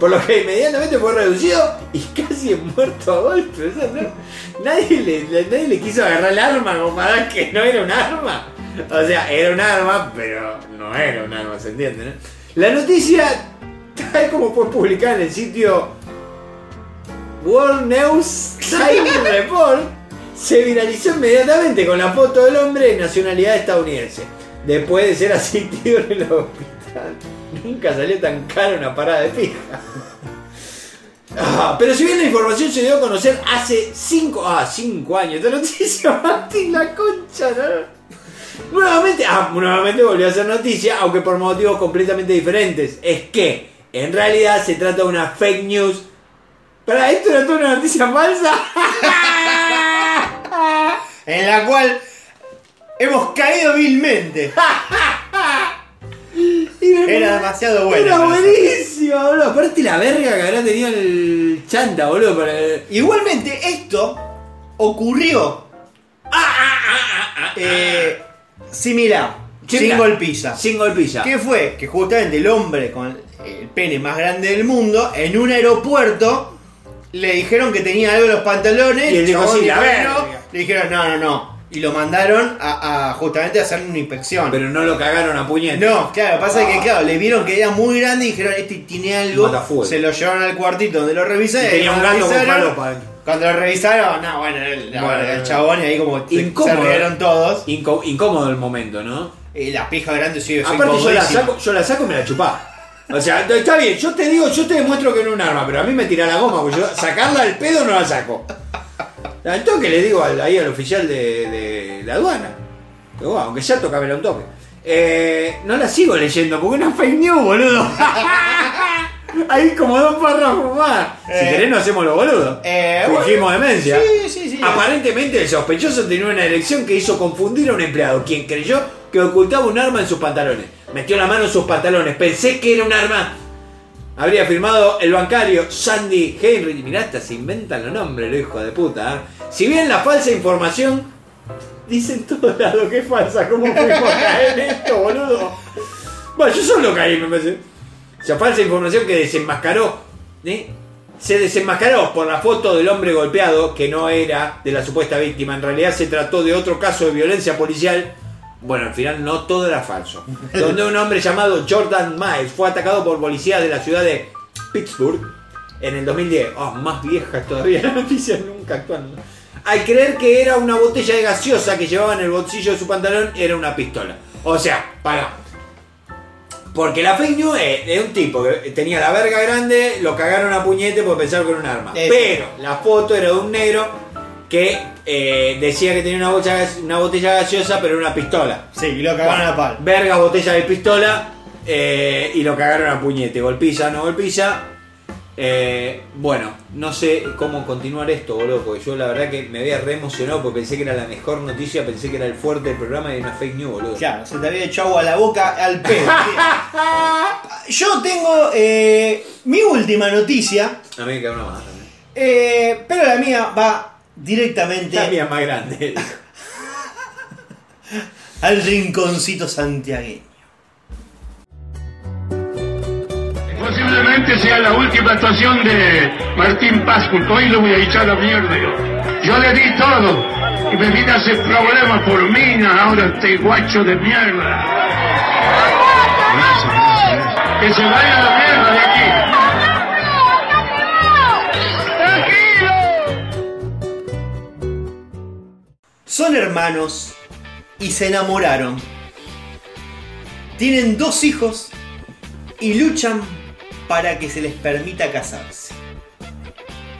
Por lo que inmediatamente fue reducido y [laughs] casi muerto a golpes. O sea, no- nadie, le, le- nadie le quiso agarrar el arma como para que no era un arma. O sea, era un arma, pero no era un arma, ¿se entiende? no? La noticia, tal como fue publicada en el sitio World News Time [laughs] Report, se viralizó inmediatamente con la foto del hombre de nacionalidad estadounidense. Después de ser asistido en el hospital. Nunca salió tan cara una parada de pija. Ah, pero si bien la información se dio a conocer hace 5 ah, cinco años, esta noticia, Martín, la concha, ¿no? Nuevamente, ah, nuevamente volvió a ser noticia, aunque por motivos completamente diferentes. Es que, en realidad, se trata de una fake news. ¿Para esto era toda una noticia falsa? [laughs] En la cual hemos caído vilmente. [laughs] Era demasiado bueno. Era buenísimo, boludo. Aparte la verga que habrá tenido el chanta, boludo. Para... Igualmente, esto ocurrió. eh, similar. Sin golpiza. Sin golpilla. ¿Qué fue? Que justamente el hombre con el pene más grande del mundo, en un aeropuerto, le dijeron que tenía algo en los pantalones. Y él dijo, sí, la verga. Le dijeron, no, no, no. Y lo mandaron a, a justamente a hacer una inspección. Pero no lo cagaron a puñete. No, claro, pasa que claro, le vieron que era muy grande y dijeron, este tiene algo. Se lo llevaron al cuartito donde lo revisaron. Y tenía un gato con adentro. Cuando lo revisaron, no, bueno, el, Bueno, chabón y ahí como se- Incómodo. se rieron todos. Incómodo el momento, ¿no? Y la pija grande sí, Aparte yo la, saco, yo la saco y me la chupá. O sea, está bien, yo te digo, yo te demuestro que no es un arma, pero a mí me tira la goma, porque yo sacarla al pedo no la saco. Al toque le digo al, ahí al oficial de, de la aduana. Pero bueno, aunque ya tocámela un toque. Eh, no la sigo leyendo porque es una fake news, boludo. [laughs] Hay como dos párrafos más. Si Eh. querés no hacemos los boludos. Eh, Fingimos bueno, demencia. Sí, sí, sí. Aparentemente el sospechoso tenía una elección que hizo confundir a un empleado, quien creyó que ocultaba un arma en sus pantalones. Metió la mano en sus pantalones, pensé que era un arma. Habría firmado el bancario Sandy Henry. Mirá, hasta se inventan los nombres, los hijos de puta. ¿eh? Si bien la falsa información dice en todos lados que es falsa, ¿cómo fuimos a [laughs] caer en esto, boludo? Bueno, yo solo caí, me parece. O sea, falsa información que desenmascaró. ¿eh? Se desenmascaró por la foto del hombre golpeado, que no era de la supuesta víctima. En realidad se trató de otro caso de violencia policial. Bueno, al final no todo era falso. Donde un hombre llamado Jordan Miles fue atacado por policías de la ciudad de Pittsburgh en el 2010. Oh, más vieja todavía la noticia, nunca actuando. Al creer que era una botella de gaseosa que llevaba en el bolsillo de su pantalón, era una pistola. O sea, para. Porque la fake news es de un tipo que tenía la verga grande, lo cagaron a puñete por pensar que era un arma. Pero la foto era de un negro que eh, decía que tenía una botella, una botella gaseosa, pero era una pistola. Sí, y lo cagaron a pal. Verga, botella de pistola eh, y lo cagaron a puñete. Golpiza, no golpiza. Eh, bueno, no sé cómo continuar esto, boludo, porque yo la verdad que me había re emocionado porque pensé que era la mejor noticia, pensé que era el fuerte del programa y era una fake news, boludo. Claro, se te había echado agua a la boca al pedo. [laughs] Yo tengo eh, mi última noticia, A mí me queda una más también. eh, pero la mía va directamente La mía es más grande. [laughs] al rinconcito santiagueño. Posiblemente sea la última actuación de Martín Pascu, que hoy lo voy a echar a la mierda yo. Yo le di todo y me vine a hacer problemas por mina, ahora este guacho de mierda. Que se vaya a la mierda de aquí. Son hermanos y se enamoraron. Tienen dos hijos y luchan para que se les permita casarse.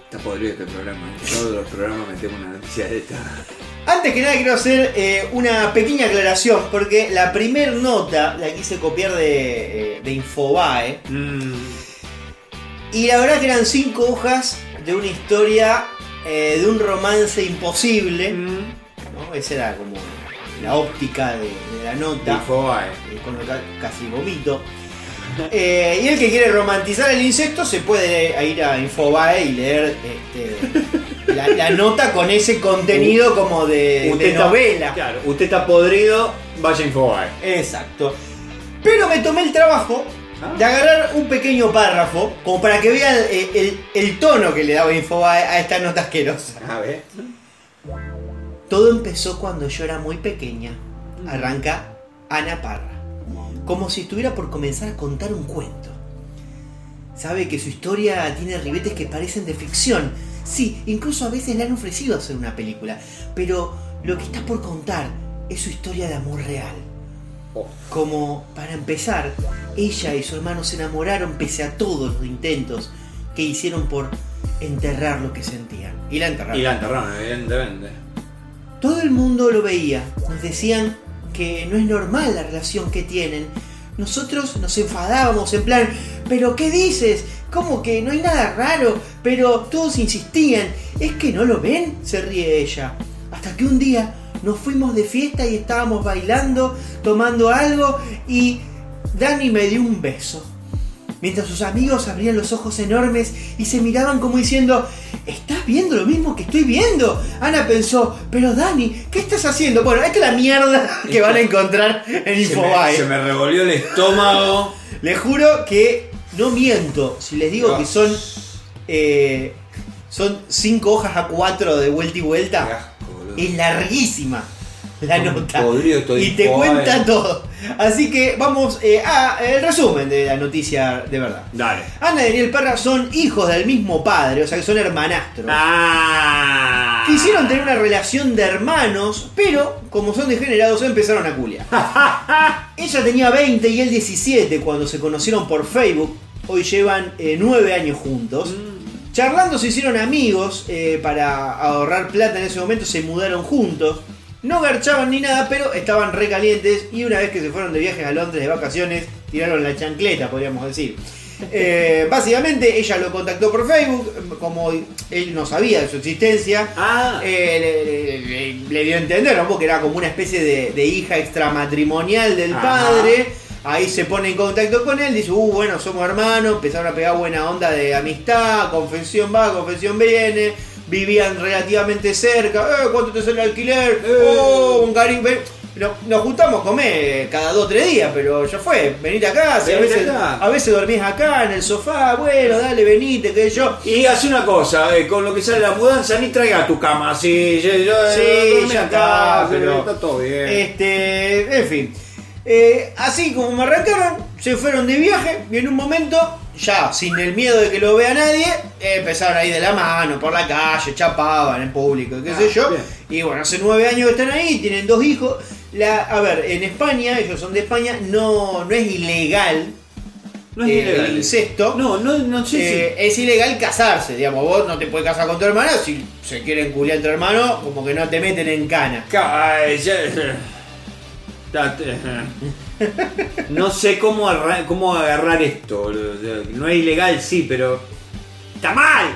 Está podrido este programa. ¿eh? Todos los programas metemos una noticia de esta. Antes que nada quiero hacer eh, una pequeña aclaración porque la primer nota la quise copiar de, eh, de Infobae Mm, y la verdad que eran cinco hojas de una historia eh, de un romance imposible. ¿No? Esa era como la óptica de, de la nota. Infobae. eh, con lo que casi vomito. Eh, y el que quiere romantizar el insecto se puede ir a Infobae y leer este, la, la nota con ese contenido como de, de está- novela. Claro, usted está podrido, vaya a Infobae. Exacto. Pero me tomé el trabajo de agarrar un pequeño párrafo como para que vean el, el- el tono que le daba Infobae a esta nota asquerosa. A ver. Todo empezó cuando yo era muy pequeña. Arranca Ana Parra. Como si estuviera por comenzar a contar un cuento. Sabe que su historia tiene ribetes que parecen de ficción. Sí, incluso a veces le han ofrecido hacer una película. Pero lo que está por contar es su historia de amor real. Oh. Como, para empezar, ella y su hermano se enamoraron pese a todos los intentos. que hicieron por enterrar lo que sentían. Y la enterraron. Y la enterraron, evidentemente. Todo el mundo lo veía. Nos decían que no es normal la relación que tienen. Nosotros nos enfadábamos en plan, pero ¿qué dices? ¿Cómo que no hay nada raro? Pero todos insistían. ¿Es que no lo ven? Se ríe ella. Hasta que un día nos fuimos de fiesta y estábamos bailando, tomando algo y Dani me dio un beso. Mientras sus amigos abrían los ojos enormes y se miraban como diciendo, ¿estás viendo lo mismo que estoy viendo? Ana pensó, pero Dani, ¿qué estás haciendo? Bueno, esta es la mierda que van a encontrar en Se me, Infobae. se me revolvió el estómago. Les juro que no miento si les digo que son eh, son cinco hojas a cuatro de vuelta y vuelta. asco. Es larguísima [laughs] la nota. podrido estoy Y te cuenta todo. Así que vamos eh, a el resumen de la noticia de verdad. Dale. Ana y Daniel Parra son hijos del mismo padre, o sea que son hermanastros. Ah. Quisieron tener una relación de hermanos, pero como son degenerados empezaron a culiar. [laughs] Ella tenía 20 y él 17 cuando se conocieron por Facebook. Hoy llevan 9 años juntos. Charlando se hicieron amigos eh, para ahorrar plata en ese momento, se mudaron juntos. No garchaban ni nada, pero estaban recalientes y una vez que se fueron de viajes a Londres de vacaciones, tiraron la chancleta, podríamos decir. [laughs] Eh, básicamente ella lo contactó por Facebook, como él no sabía de su existencia, Ah. eh, le, le- le- le dio a entender ¿no? porque era como una especie de, de hija extramatrimonial del Ajá. padre. Ahí se pone en contacto con él, dice, uh, bueno, somos hermanos, empezaron a pegar buena onda de amistad, confesión va, confesión viene, vivían relativamente cerca, eh, ¿cuánto te sale el alquiler? Oh, un cariño. ven. No- Nos juntamos a comer cada dos o tres días, pero ya fue, venite acá, si a, veces, acá. a veces dormís acá en el sofá, bueno, dale, venite, que yo. Y hace una cosa, eh, con lo que sale la mudanza, ni traiga tu cama así. Yo, yo, Sí, dormí ya acá, está, pero está todo bien. Este, en fin. Eh, así como me arrancaron, se fueron de viaje y en un momento, ya sin el miedo de que lo vea nadie, empezaron a ir de la mano por la calle, chapaban en público, qué Ah, sé yo. bien. Y bueno, hace nueve años que están ahí, tienen dos hijos. La, a ver, en España, ellos son de España, no, no es ilegal no es eh, ilegal. el incesto. No, no, no sé Eh, es ilegal casarse, digamos, vos no te puedes casar con tu hermana, si se quieren culiar entre hermanos, como que no te meten en cana. Ay, ya- [laughs] ya te- No sé cómo, arra- cómo agarrar esto. No es ilegal, sí, pero. ¡Está mal!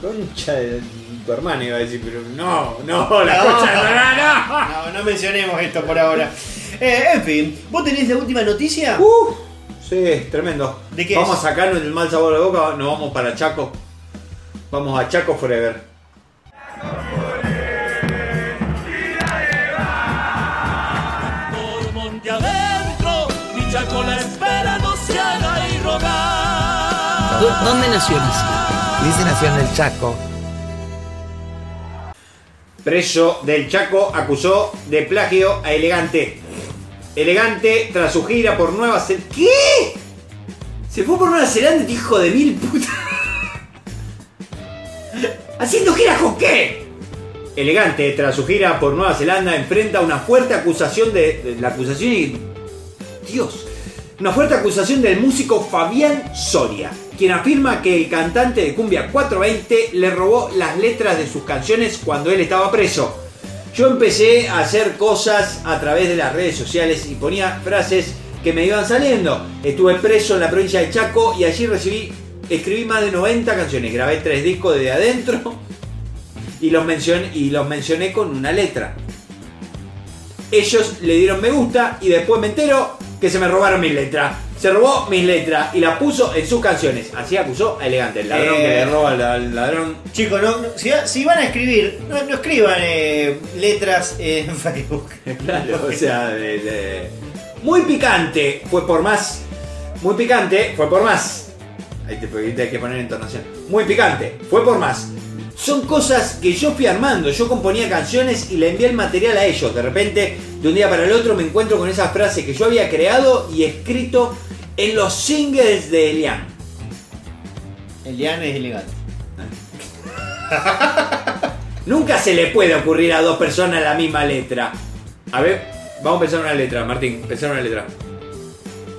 Concha de tu hermana iba a decir, pero no, no, la No. concha de tu hermana, no. No, no mencionemos esto por ahora. Eh, en fin, ¿vos tenés la última noticia? Uh, sí, tremendo. ¿De qué vamos es? a sacarnos el mal sabor de boca, nos vamos para Chaco. Vamos a Chaco Forever. ¿Dónde nació Lizzy? Lizzy nació en el Chaco. Preso del Chaco acusó de plagio a Elegante. Elegante tras su gira por Nueva Zelanda. ¿Qué? Se fue por Nueva Zelanda, este hijo de mil puta. ¿Haciendo giras con qué? Elegante, tras su gira por Nueva Zelanda, enfrenta una fuerte acusación de, de- la acusación y Dios, una fuerte acusación del músico Fabián Soria, quien afirma que el cantante de Cumbia 420 le robó las letras de sus canciones cuando él estaba preso. Yo empecé a hacer cosas a través de las redes sociales y ponía frases que me iban saliendo. Estuve preso en la provincia de Chaco y allí recibí, escribí más de 90 canciones, grabé tres discos de adentro y los, mencioné, y los mencioné con una letra. Ellos le dieron me gusta y después me entero que se me robaron mis letras. Se robó mis letras y las puso en sus canciones. Así acusó a Elegante, el ladrón Eh. que le roba al, al ladrón. Chicos, no, no- si, si van a escribir, no, no escriban eh, letras en [laughs] Facebook. Claro, o sea, de- de- muy picante fue por más. Muy picante fue por más. Ahí te, te hay que poner entonación. Muy picante fue por más. Son cosas que yo fui armando. Yo componía canciones y le envié el material a ellos. De repente, de un día para el otro, me encuentro con esas frases que yo había creado y escrito en los singles de Elian. Elian es ilegal. [laughs] Nunca se le puede ocurrir a dos personas la misma letra. A ver, vamos a pensar una letra, Martín. Pensar una letra.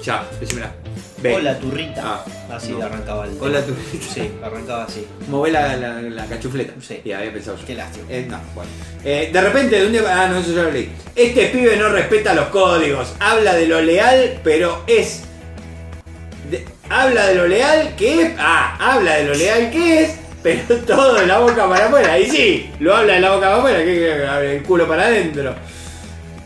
Ya, decímela. B. Hola turrita. Ah, así no. arrancaba el Hola, turrita. Sí, arrancaba así. Mové la, la, la cachufleta. Sí. Y había pensado yo. Qué lástima. Eh, no, bueno. Eh, de repente, de un día. Ah, no, eso ya lo leí. Este pibe no respeta los códigos. Habla de lo leal, pero es. de- habla de lo leal que es. Ah, habla de lo leal que es, pero [laughs] todo de la boca para afuera. Y sí, lo habla de la boca para afuera, que el culo para adentro.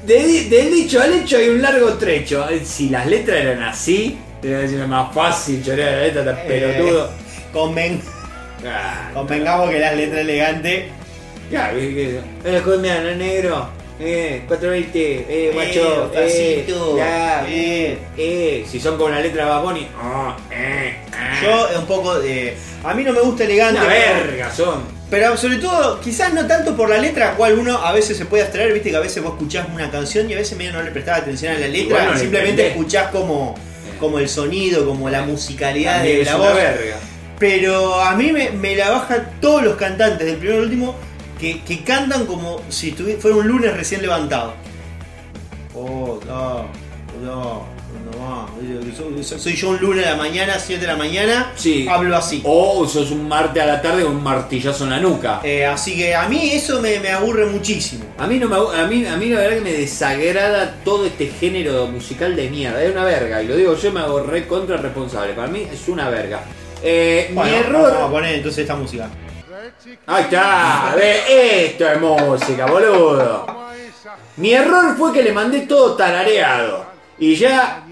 De del dicho al hecho hay un largo trecho. Si las letras eran así, debe ser más fácil chorear la letra, tan Eh, pelotudo. Conven- Ah, convengamos que las letras elegantes. Ya, ¿qué- qué? Eh, colombiano, negro. Eh, 420, eh, guacho, eh, Facito, ya, eh. eh, si son con la letra de Baboni, oh, eh, ah. Yo eh, un poco de. A mí no me gusta elegante. una pero- verga son. Pero sobre todo, quizás no tanto por la letra, cual uno a veces se puede abstraer, viste que a veces vos escuchás una canción y a veces medio no le prestás atención a la letra, Igual no simplemente entendés. escuchás como, como el sonido, como la musicalidad de la voz. verga. Pero a mí me, me la bajan todos los cantantes del primero al último que, que cantan como si fuera un lunes recién levantado. Oh, no, no, no. Soy, soy- soy yo un lunes a la mañana, 7 de la mañana, Sí. hablo así. O sos un martes a la tarde con un martillazo en la nuca. Eh, así que a mí eso me, me aburre muchísimo. A mí no me a mí, a mí la verdad que me desagrada todo este género musical de mierda. Es una verga. Y lo digo yo me hago re contra responsable. Para mí es una verga. Eh, Bueno, mi error. Vamos a poner entonces esta música. Ahí está, ve, esto es música, boludo. Mi error fue que le mandé todo tarareado. Y ya.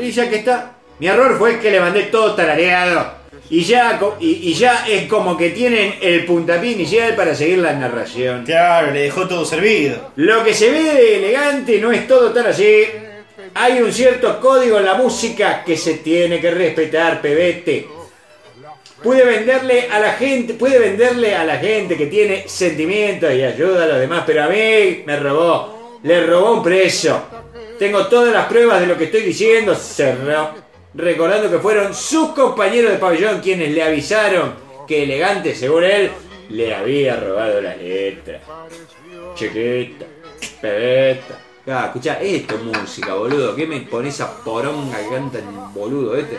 Y ya que está. Mi error fue que le mandé todo tarareado. Y ya, y, y ya es como que tienen el puntapié inicial para seguir la narración. Claro, le dejó todo servido. Lo que se ve de elegante no es todo tan así. Hay un cierto código en la música que se tiene que respetar, pebete. Puede venderle a la gente, puede venderle a la gente que tiene sentimientos y ayuda a los demás, pero a mí me robó, le robó un precio. Tengo todas las pruebas de lo que estoy diciendo, cerró. Recordando que fueron sus compañeros de pabellón quienes le avisaron que elegante, según él, le había robado la letra. Chiquita, pebeta. Ah, escuchá, esto es música, boludo. ¿Qué me pone esa poronga que canta el boludo este?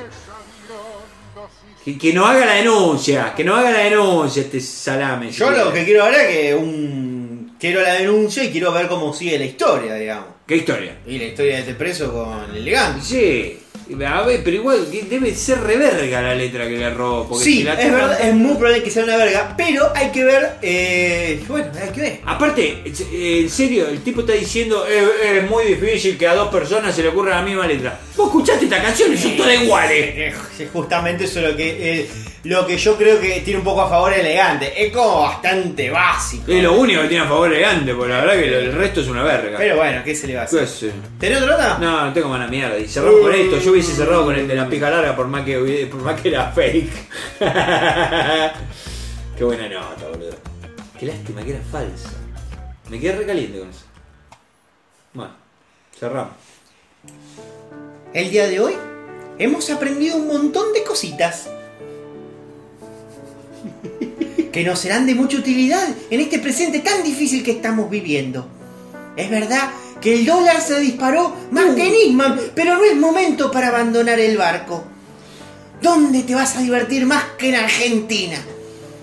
Que, que no haga la denuncia, que no haga la denuncia este salame. Yo lo que quiero ahora es que un. Quiero la denuncia y quiero ver cómo sigue la historia, digamos. ¿Qué historia? Y la historia de este preso con elegante. Sí, a ver, pero igual que debe ser reverga la letra que le robó. Porque Sí, si la es verdad, es muy probable que sea una verga, pero hay que ver. Eh, bueno, hay que ver. Aparte, en serio, el tipo está diciendo es, es muy difícil que a dos personas se le ocurra la misma letra. Vos escuchaste esta canción y son todas iguales. [laughs] Eh, Justamente eso es lo que, eh, lo que yo creo que tiene un poco a favor elegante. Es como bastante básico. Es lo único que tiene a favor elegante, porque la verdad que el resto es una verga. Pero bueno, ¿qué se le va a ¿Qué hacer? sé? ¿Tenés otra nota? No, no tengo mala mierda. Y cerramos con esto. Yo hubiese cerrado con el de la pica larga por más que, por más que era fake. [laughs] Qué buena nota, boludo. Qué lástima que era falsa. Me quedé recaliente con eso. Bueno, cerramos. El día de hoy hemos aprendido un montón de cositas. Que nos serán de mucha utilidad en este presente tan difícil que estamos viviendo. Es verdad que el dólar se disparó más que Nisman, pero no es momento para abandonar el barco. ¿Dónde te vas a divertir más que en Argentina?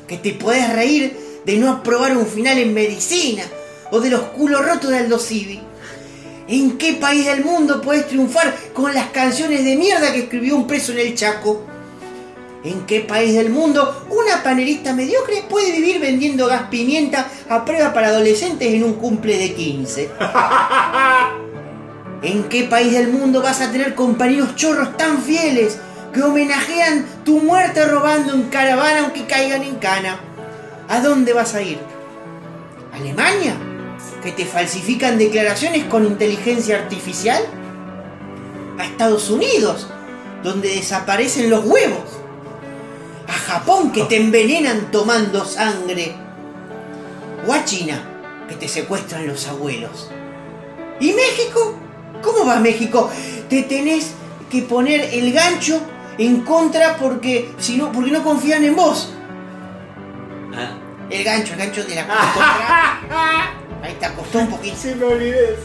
Que te podés reír de no aprobar un final en medicina o de los culos rotos de Aldo Civi. ¿En qué país del mundo podés triunfar con las canciones de mierda que escribió un preso en el Chaco? ¿En qué país del mundo una panelista mediocre puede vivir vendiendo gas pimienta a prueba para adolescentes en un cumple de 15? [laughs] ¿En qué país del mundo vas a tener compañeros chorros tan fieles que homenajean tu muerte robando en caravana aunque caigan en cana? ¿A dónde vas a ir? ¿Alemania? ¿Que te falsifican declaraciones con inteligencia artificial? ¿A Estados Unidos? Donde desaparecen los huevos. ¿A Japón? Que te envenenan tomando sangre. ¿O a China? Que te secuestran los abuelos. ¿Y México? ¿Cómo va México? Te tenés que poner el gancho en contra porque si no, porque no confían en vos. Ah, El gancho, el gancho de la contra. [laughs] Ahí te acostó un poquito. sí me olvidé.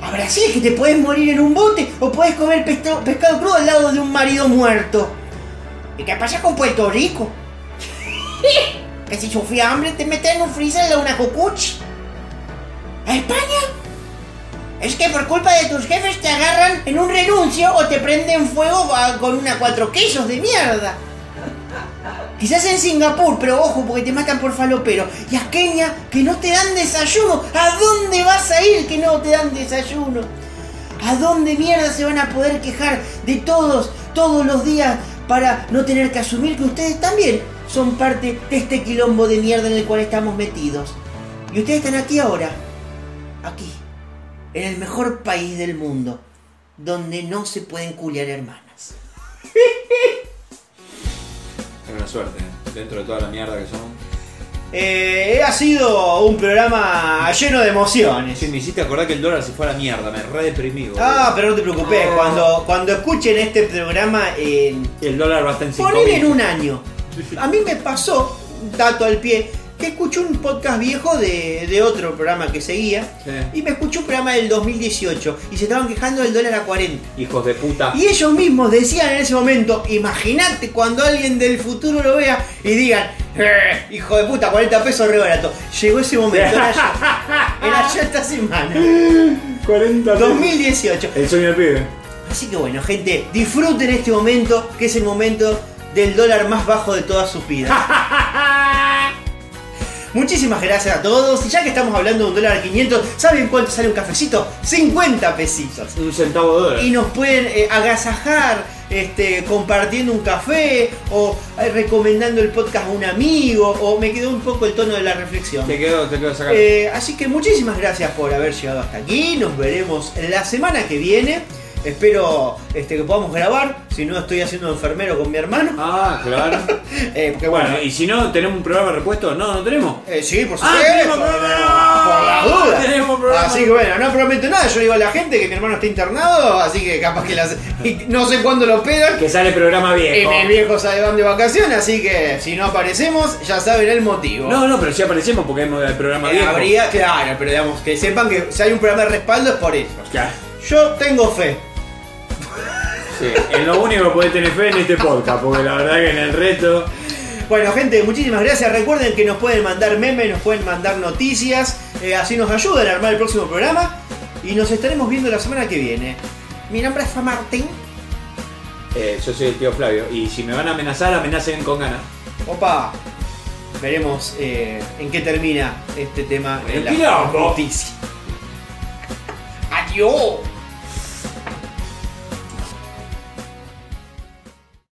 A Brasil es que te puedes morir en un bote o puedes comer pescado, pescado crudo al lado de un marido muerto. ¿Y qué pasa con Puerto Rico? [laughs] que si sufría hambre te meten en un freezer de una cucuchi. ¿A España? Es que por culpa de tus jefes te agarran en un renuncio o te prenden fuego con una cuatro quesos de mierda. Quizás en Singapur, pero ojo, porque te matan por falopero. Y a Kenia, que no te dan desayuno. ¿A dónde vas a ir que no te dan desayuno? ¿A dónde mierda se van a poder quejar de todos, todos los días, para no tener que asumir que ustedes también son parte de este quilombo de mierda en el cual estamos metidos? Y ustedes están aquí ahora, aquí, en el mejor país del mundo, donde no se pueden culiar hermanas. [laughs] Es una suerte, ¿eh? dentro de toda la mierda que son. Eh, ha sido un programa lleno de emociones. Sí, me hiciste acordar que el dólar se fue a la mierda, me re deprimí. boludo. Ah, pero no te preocupes, No. cuando, cuando escuchen este programa en... El dólar va a estar en 5 Ponele en un año. A mí me pasó, dato al pie, que escuché un podcast viejo de, de otro programa que seguía Sí. y me escuché un programa del 2018 y se estaban quejando del dólar a 40. Hijos de puta. Y ellos mismos decían en ese momento, imagínate cuando alguien del futuro lo vea y digan, "Eh, hijo de puta, 40 pesos re barato. Llegó ese momento, era yo. [laughs] Era yo esta semana. 40 2018. El sueño del pibe. Así que bueno, gente, disfruten este momento, que es el momento del dólar más bajo de todas sus vidas. [laughs] Muchísimas gracias a todos. Y ya que estamos hablando de un dólar 500, ¿saben cuánto sale un cafecito? 50 pesitos. Un centavo de dólar. Y nos pueden eh, agasajar este, compartiendo un café o eh, recomendando el podcast a un amigo o me quedó un poco el tono de la reflexión. Te quedó, te quedó sacar. Eh, así que muchísimas gracias por haber llegado hasta aquí. Nos veremos la semana que viene. Espero este, que podamos grabar. Si no, estoy haciendo enfermero con mi hermano. Ah, claro. [laughs] Eh, porque bueno, bueno, y si no, ¿tenemos un programa de repuesto? No, no tenemos. eh, sí, por Ah, supuesto. tenemos programa. Por la duda. Tenemos programa. Así que bueno, no prometo nada. Yo digo a la gente que mi hermano está internado. Así que capaz que las. no sé cuándo lo pegan. Que sale programa Y viejo. mis viejos se van de vacaciones. Así que si no aparecemos, ya saben el motivo. No, no, pero si aparecemos porque hemos del programa Eh, viejo. habría, claro, pero digamos que sepan que si hay un programa de respaldo es por eso. Claro. Yo tengo fe. Sí, en lo único que podés tener fe en este podcast, porque la verdad que en el resto. Bueno, gente, muchísimas gracias. Recuerden que nos pueden mandar memes, nos pueden mandar noticias. eh, así nos ayudan a armar el próximo programa. Y nos estaremos viendo la semana que viene. Mi nombre es Fa Martín. eh, yo soy el tío Flavio. Y si me van a amenazar, amenacen con ganas. Opa. Veremos eh, en qué termina este tema en la noticia. Adiós.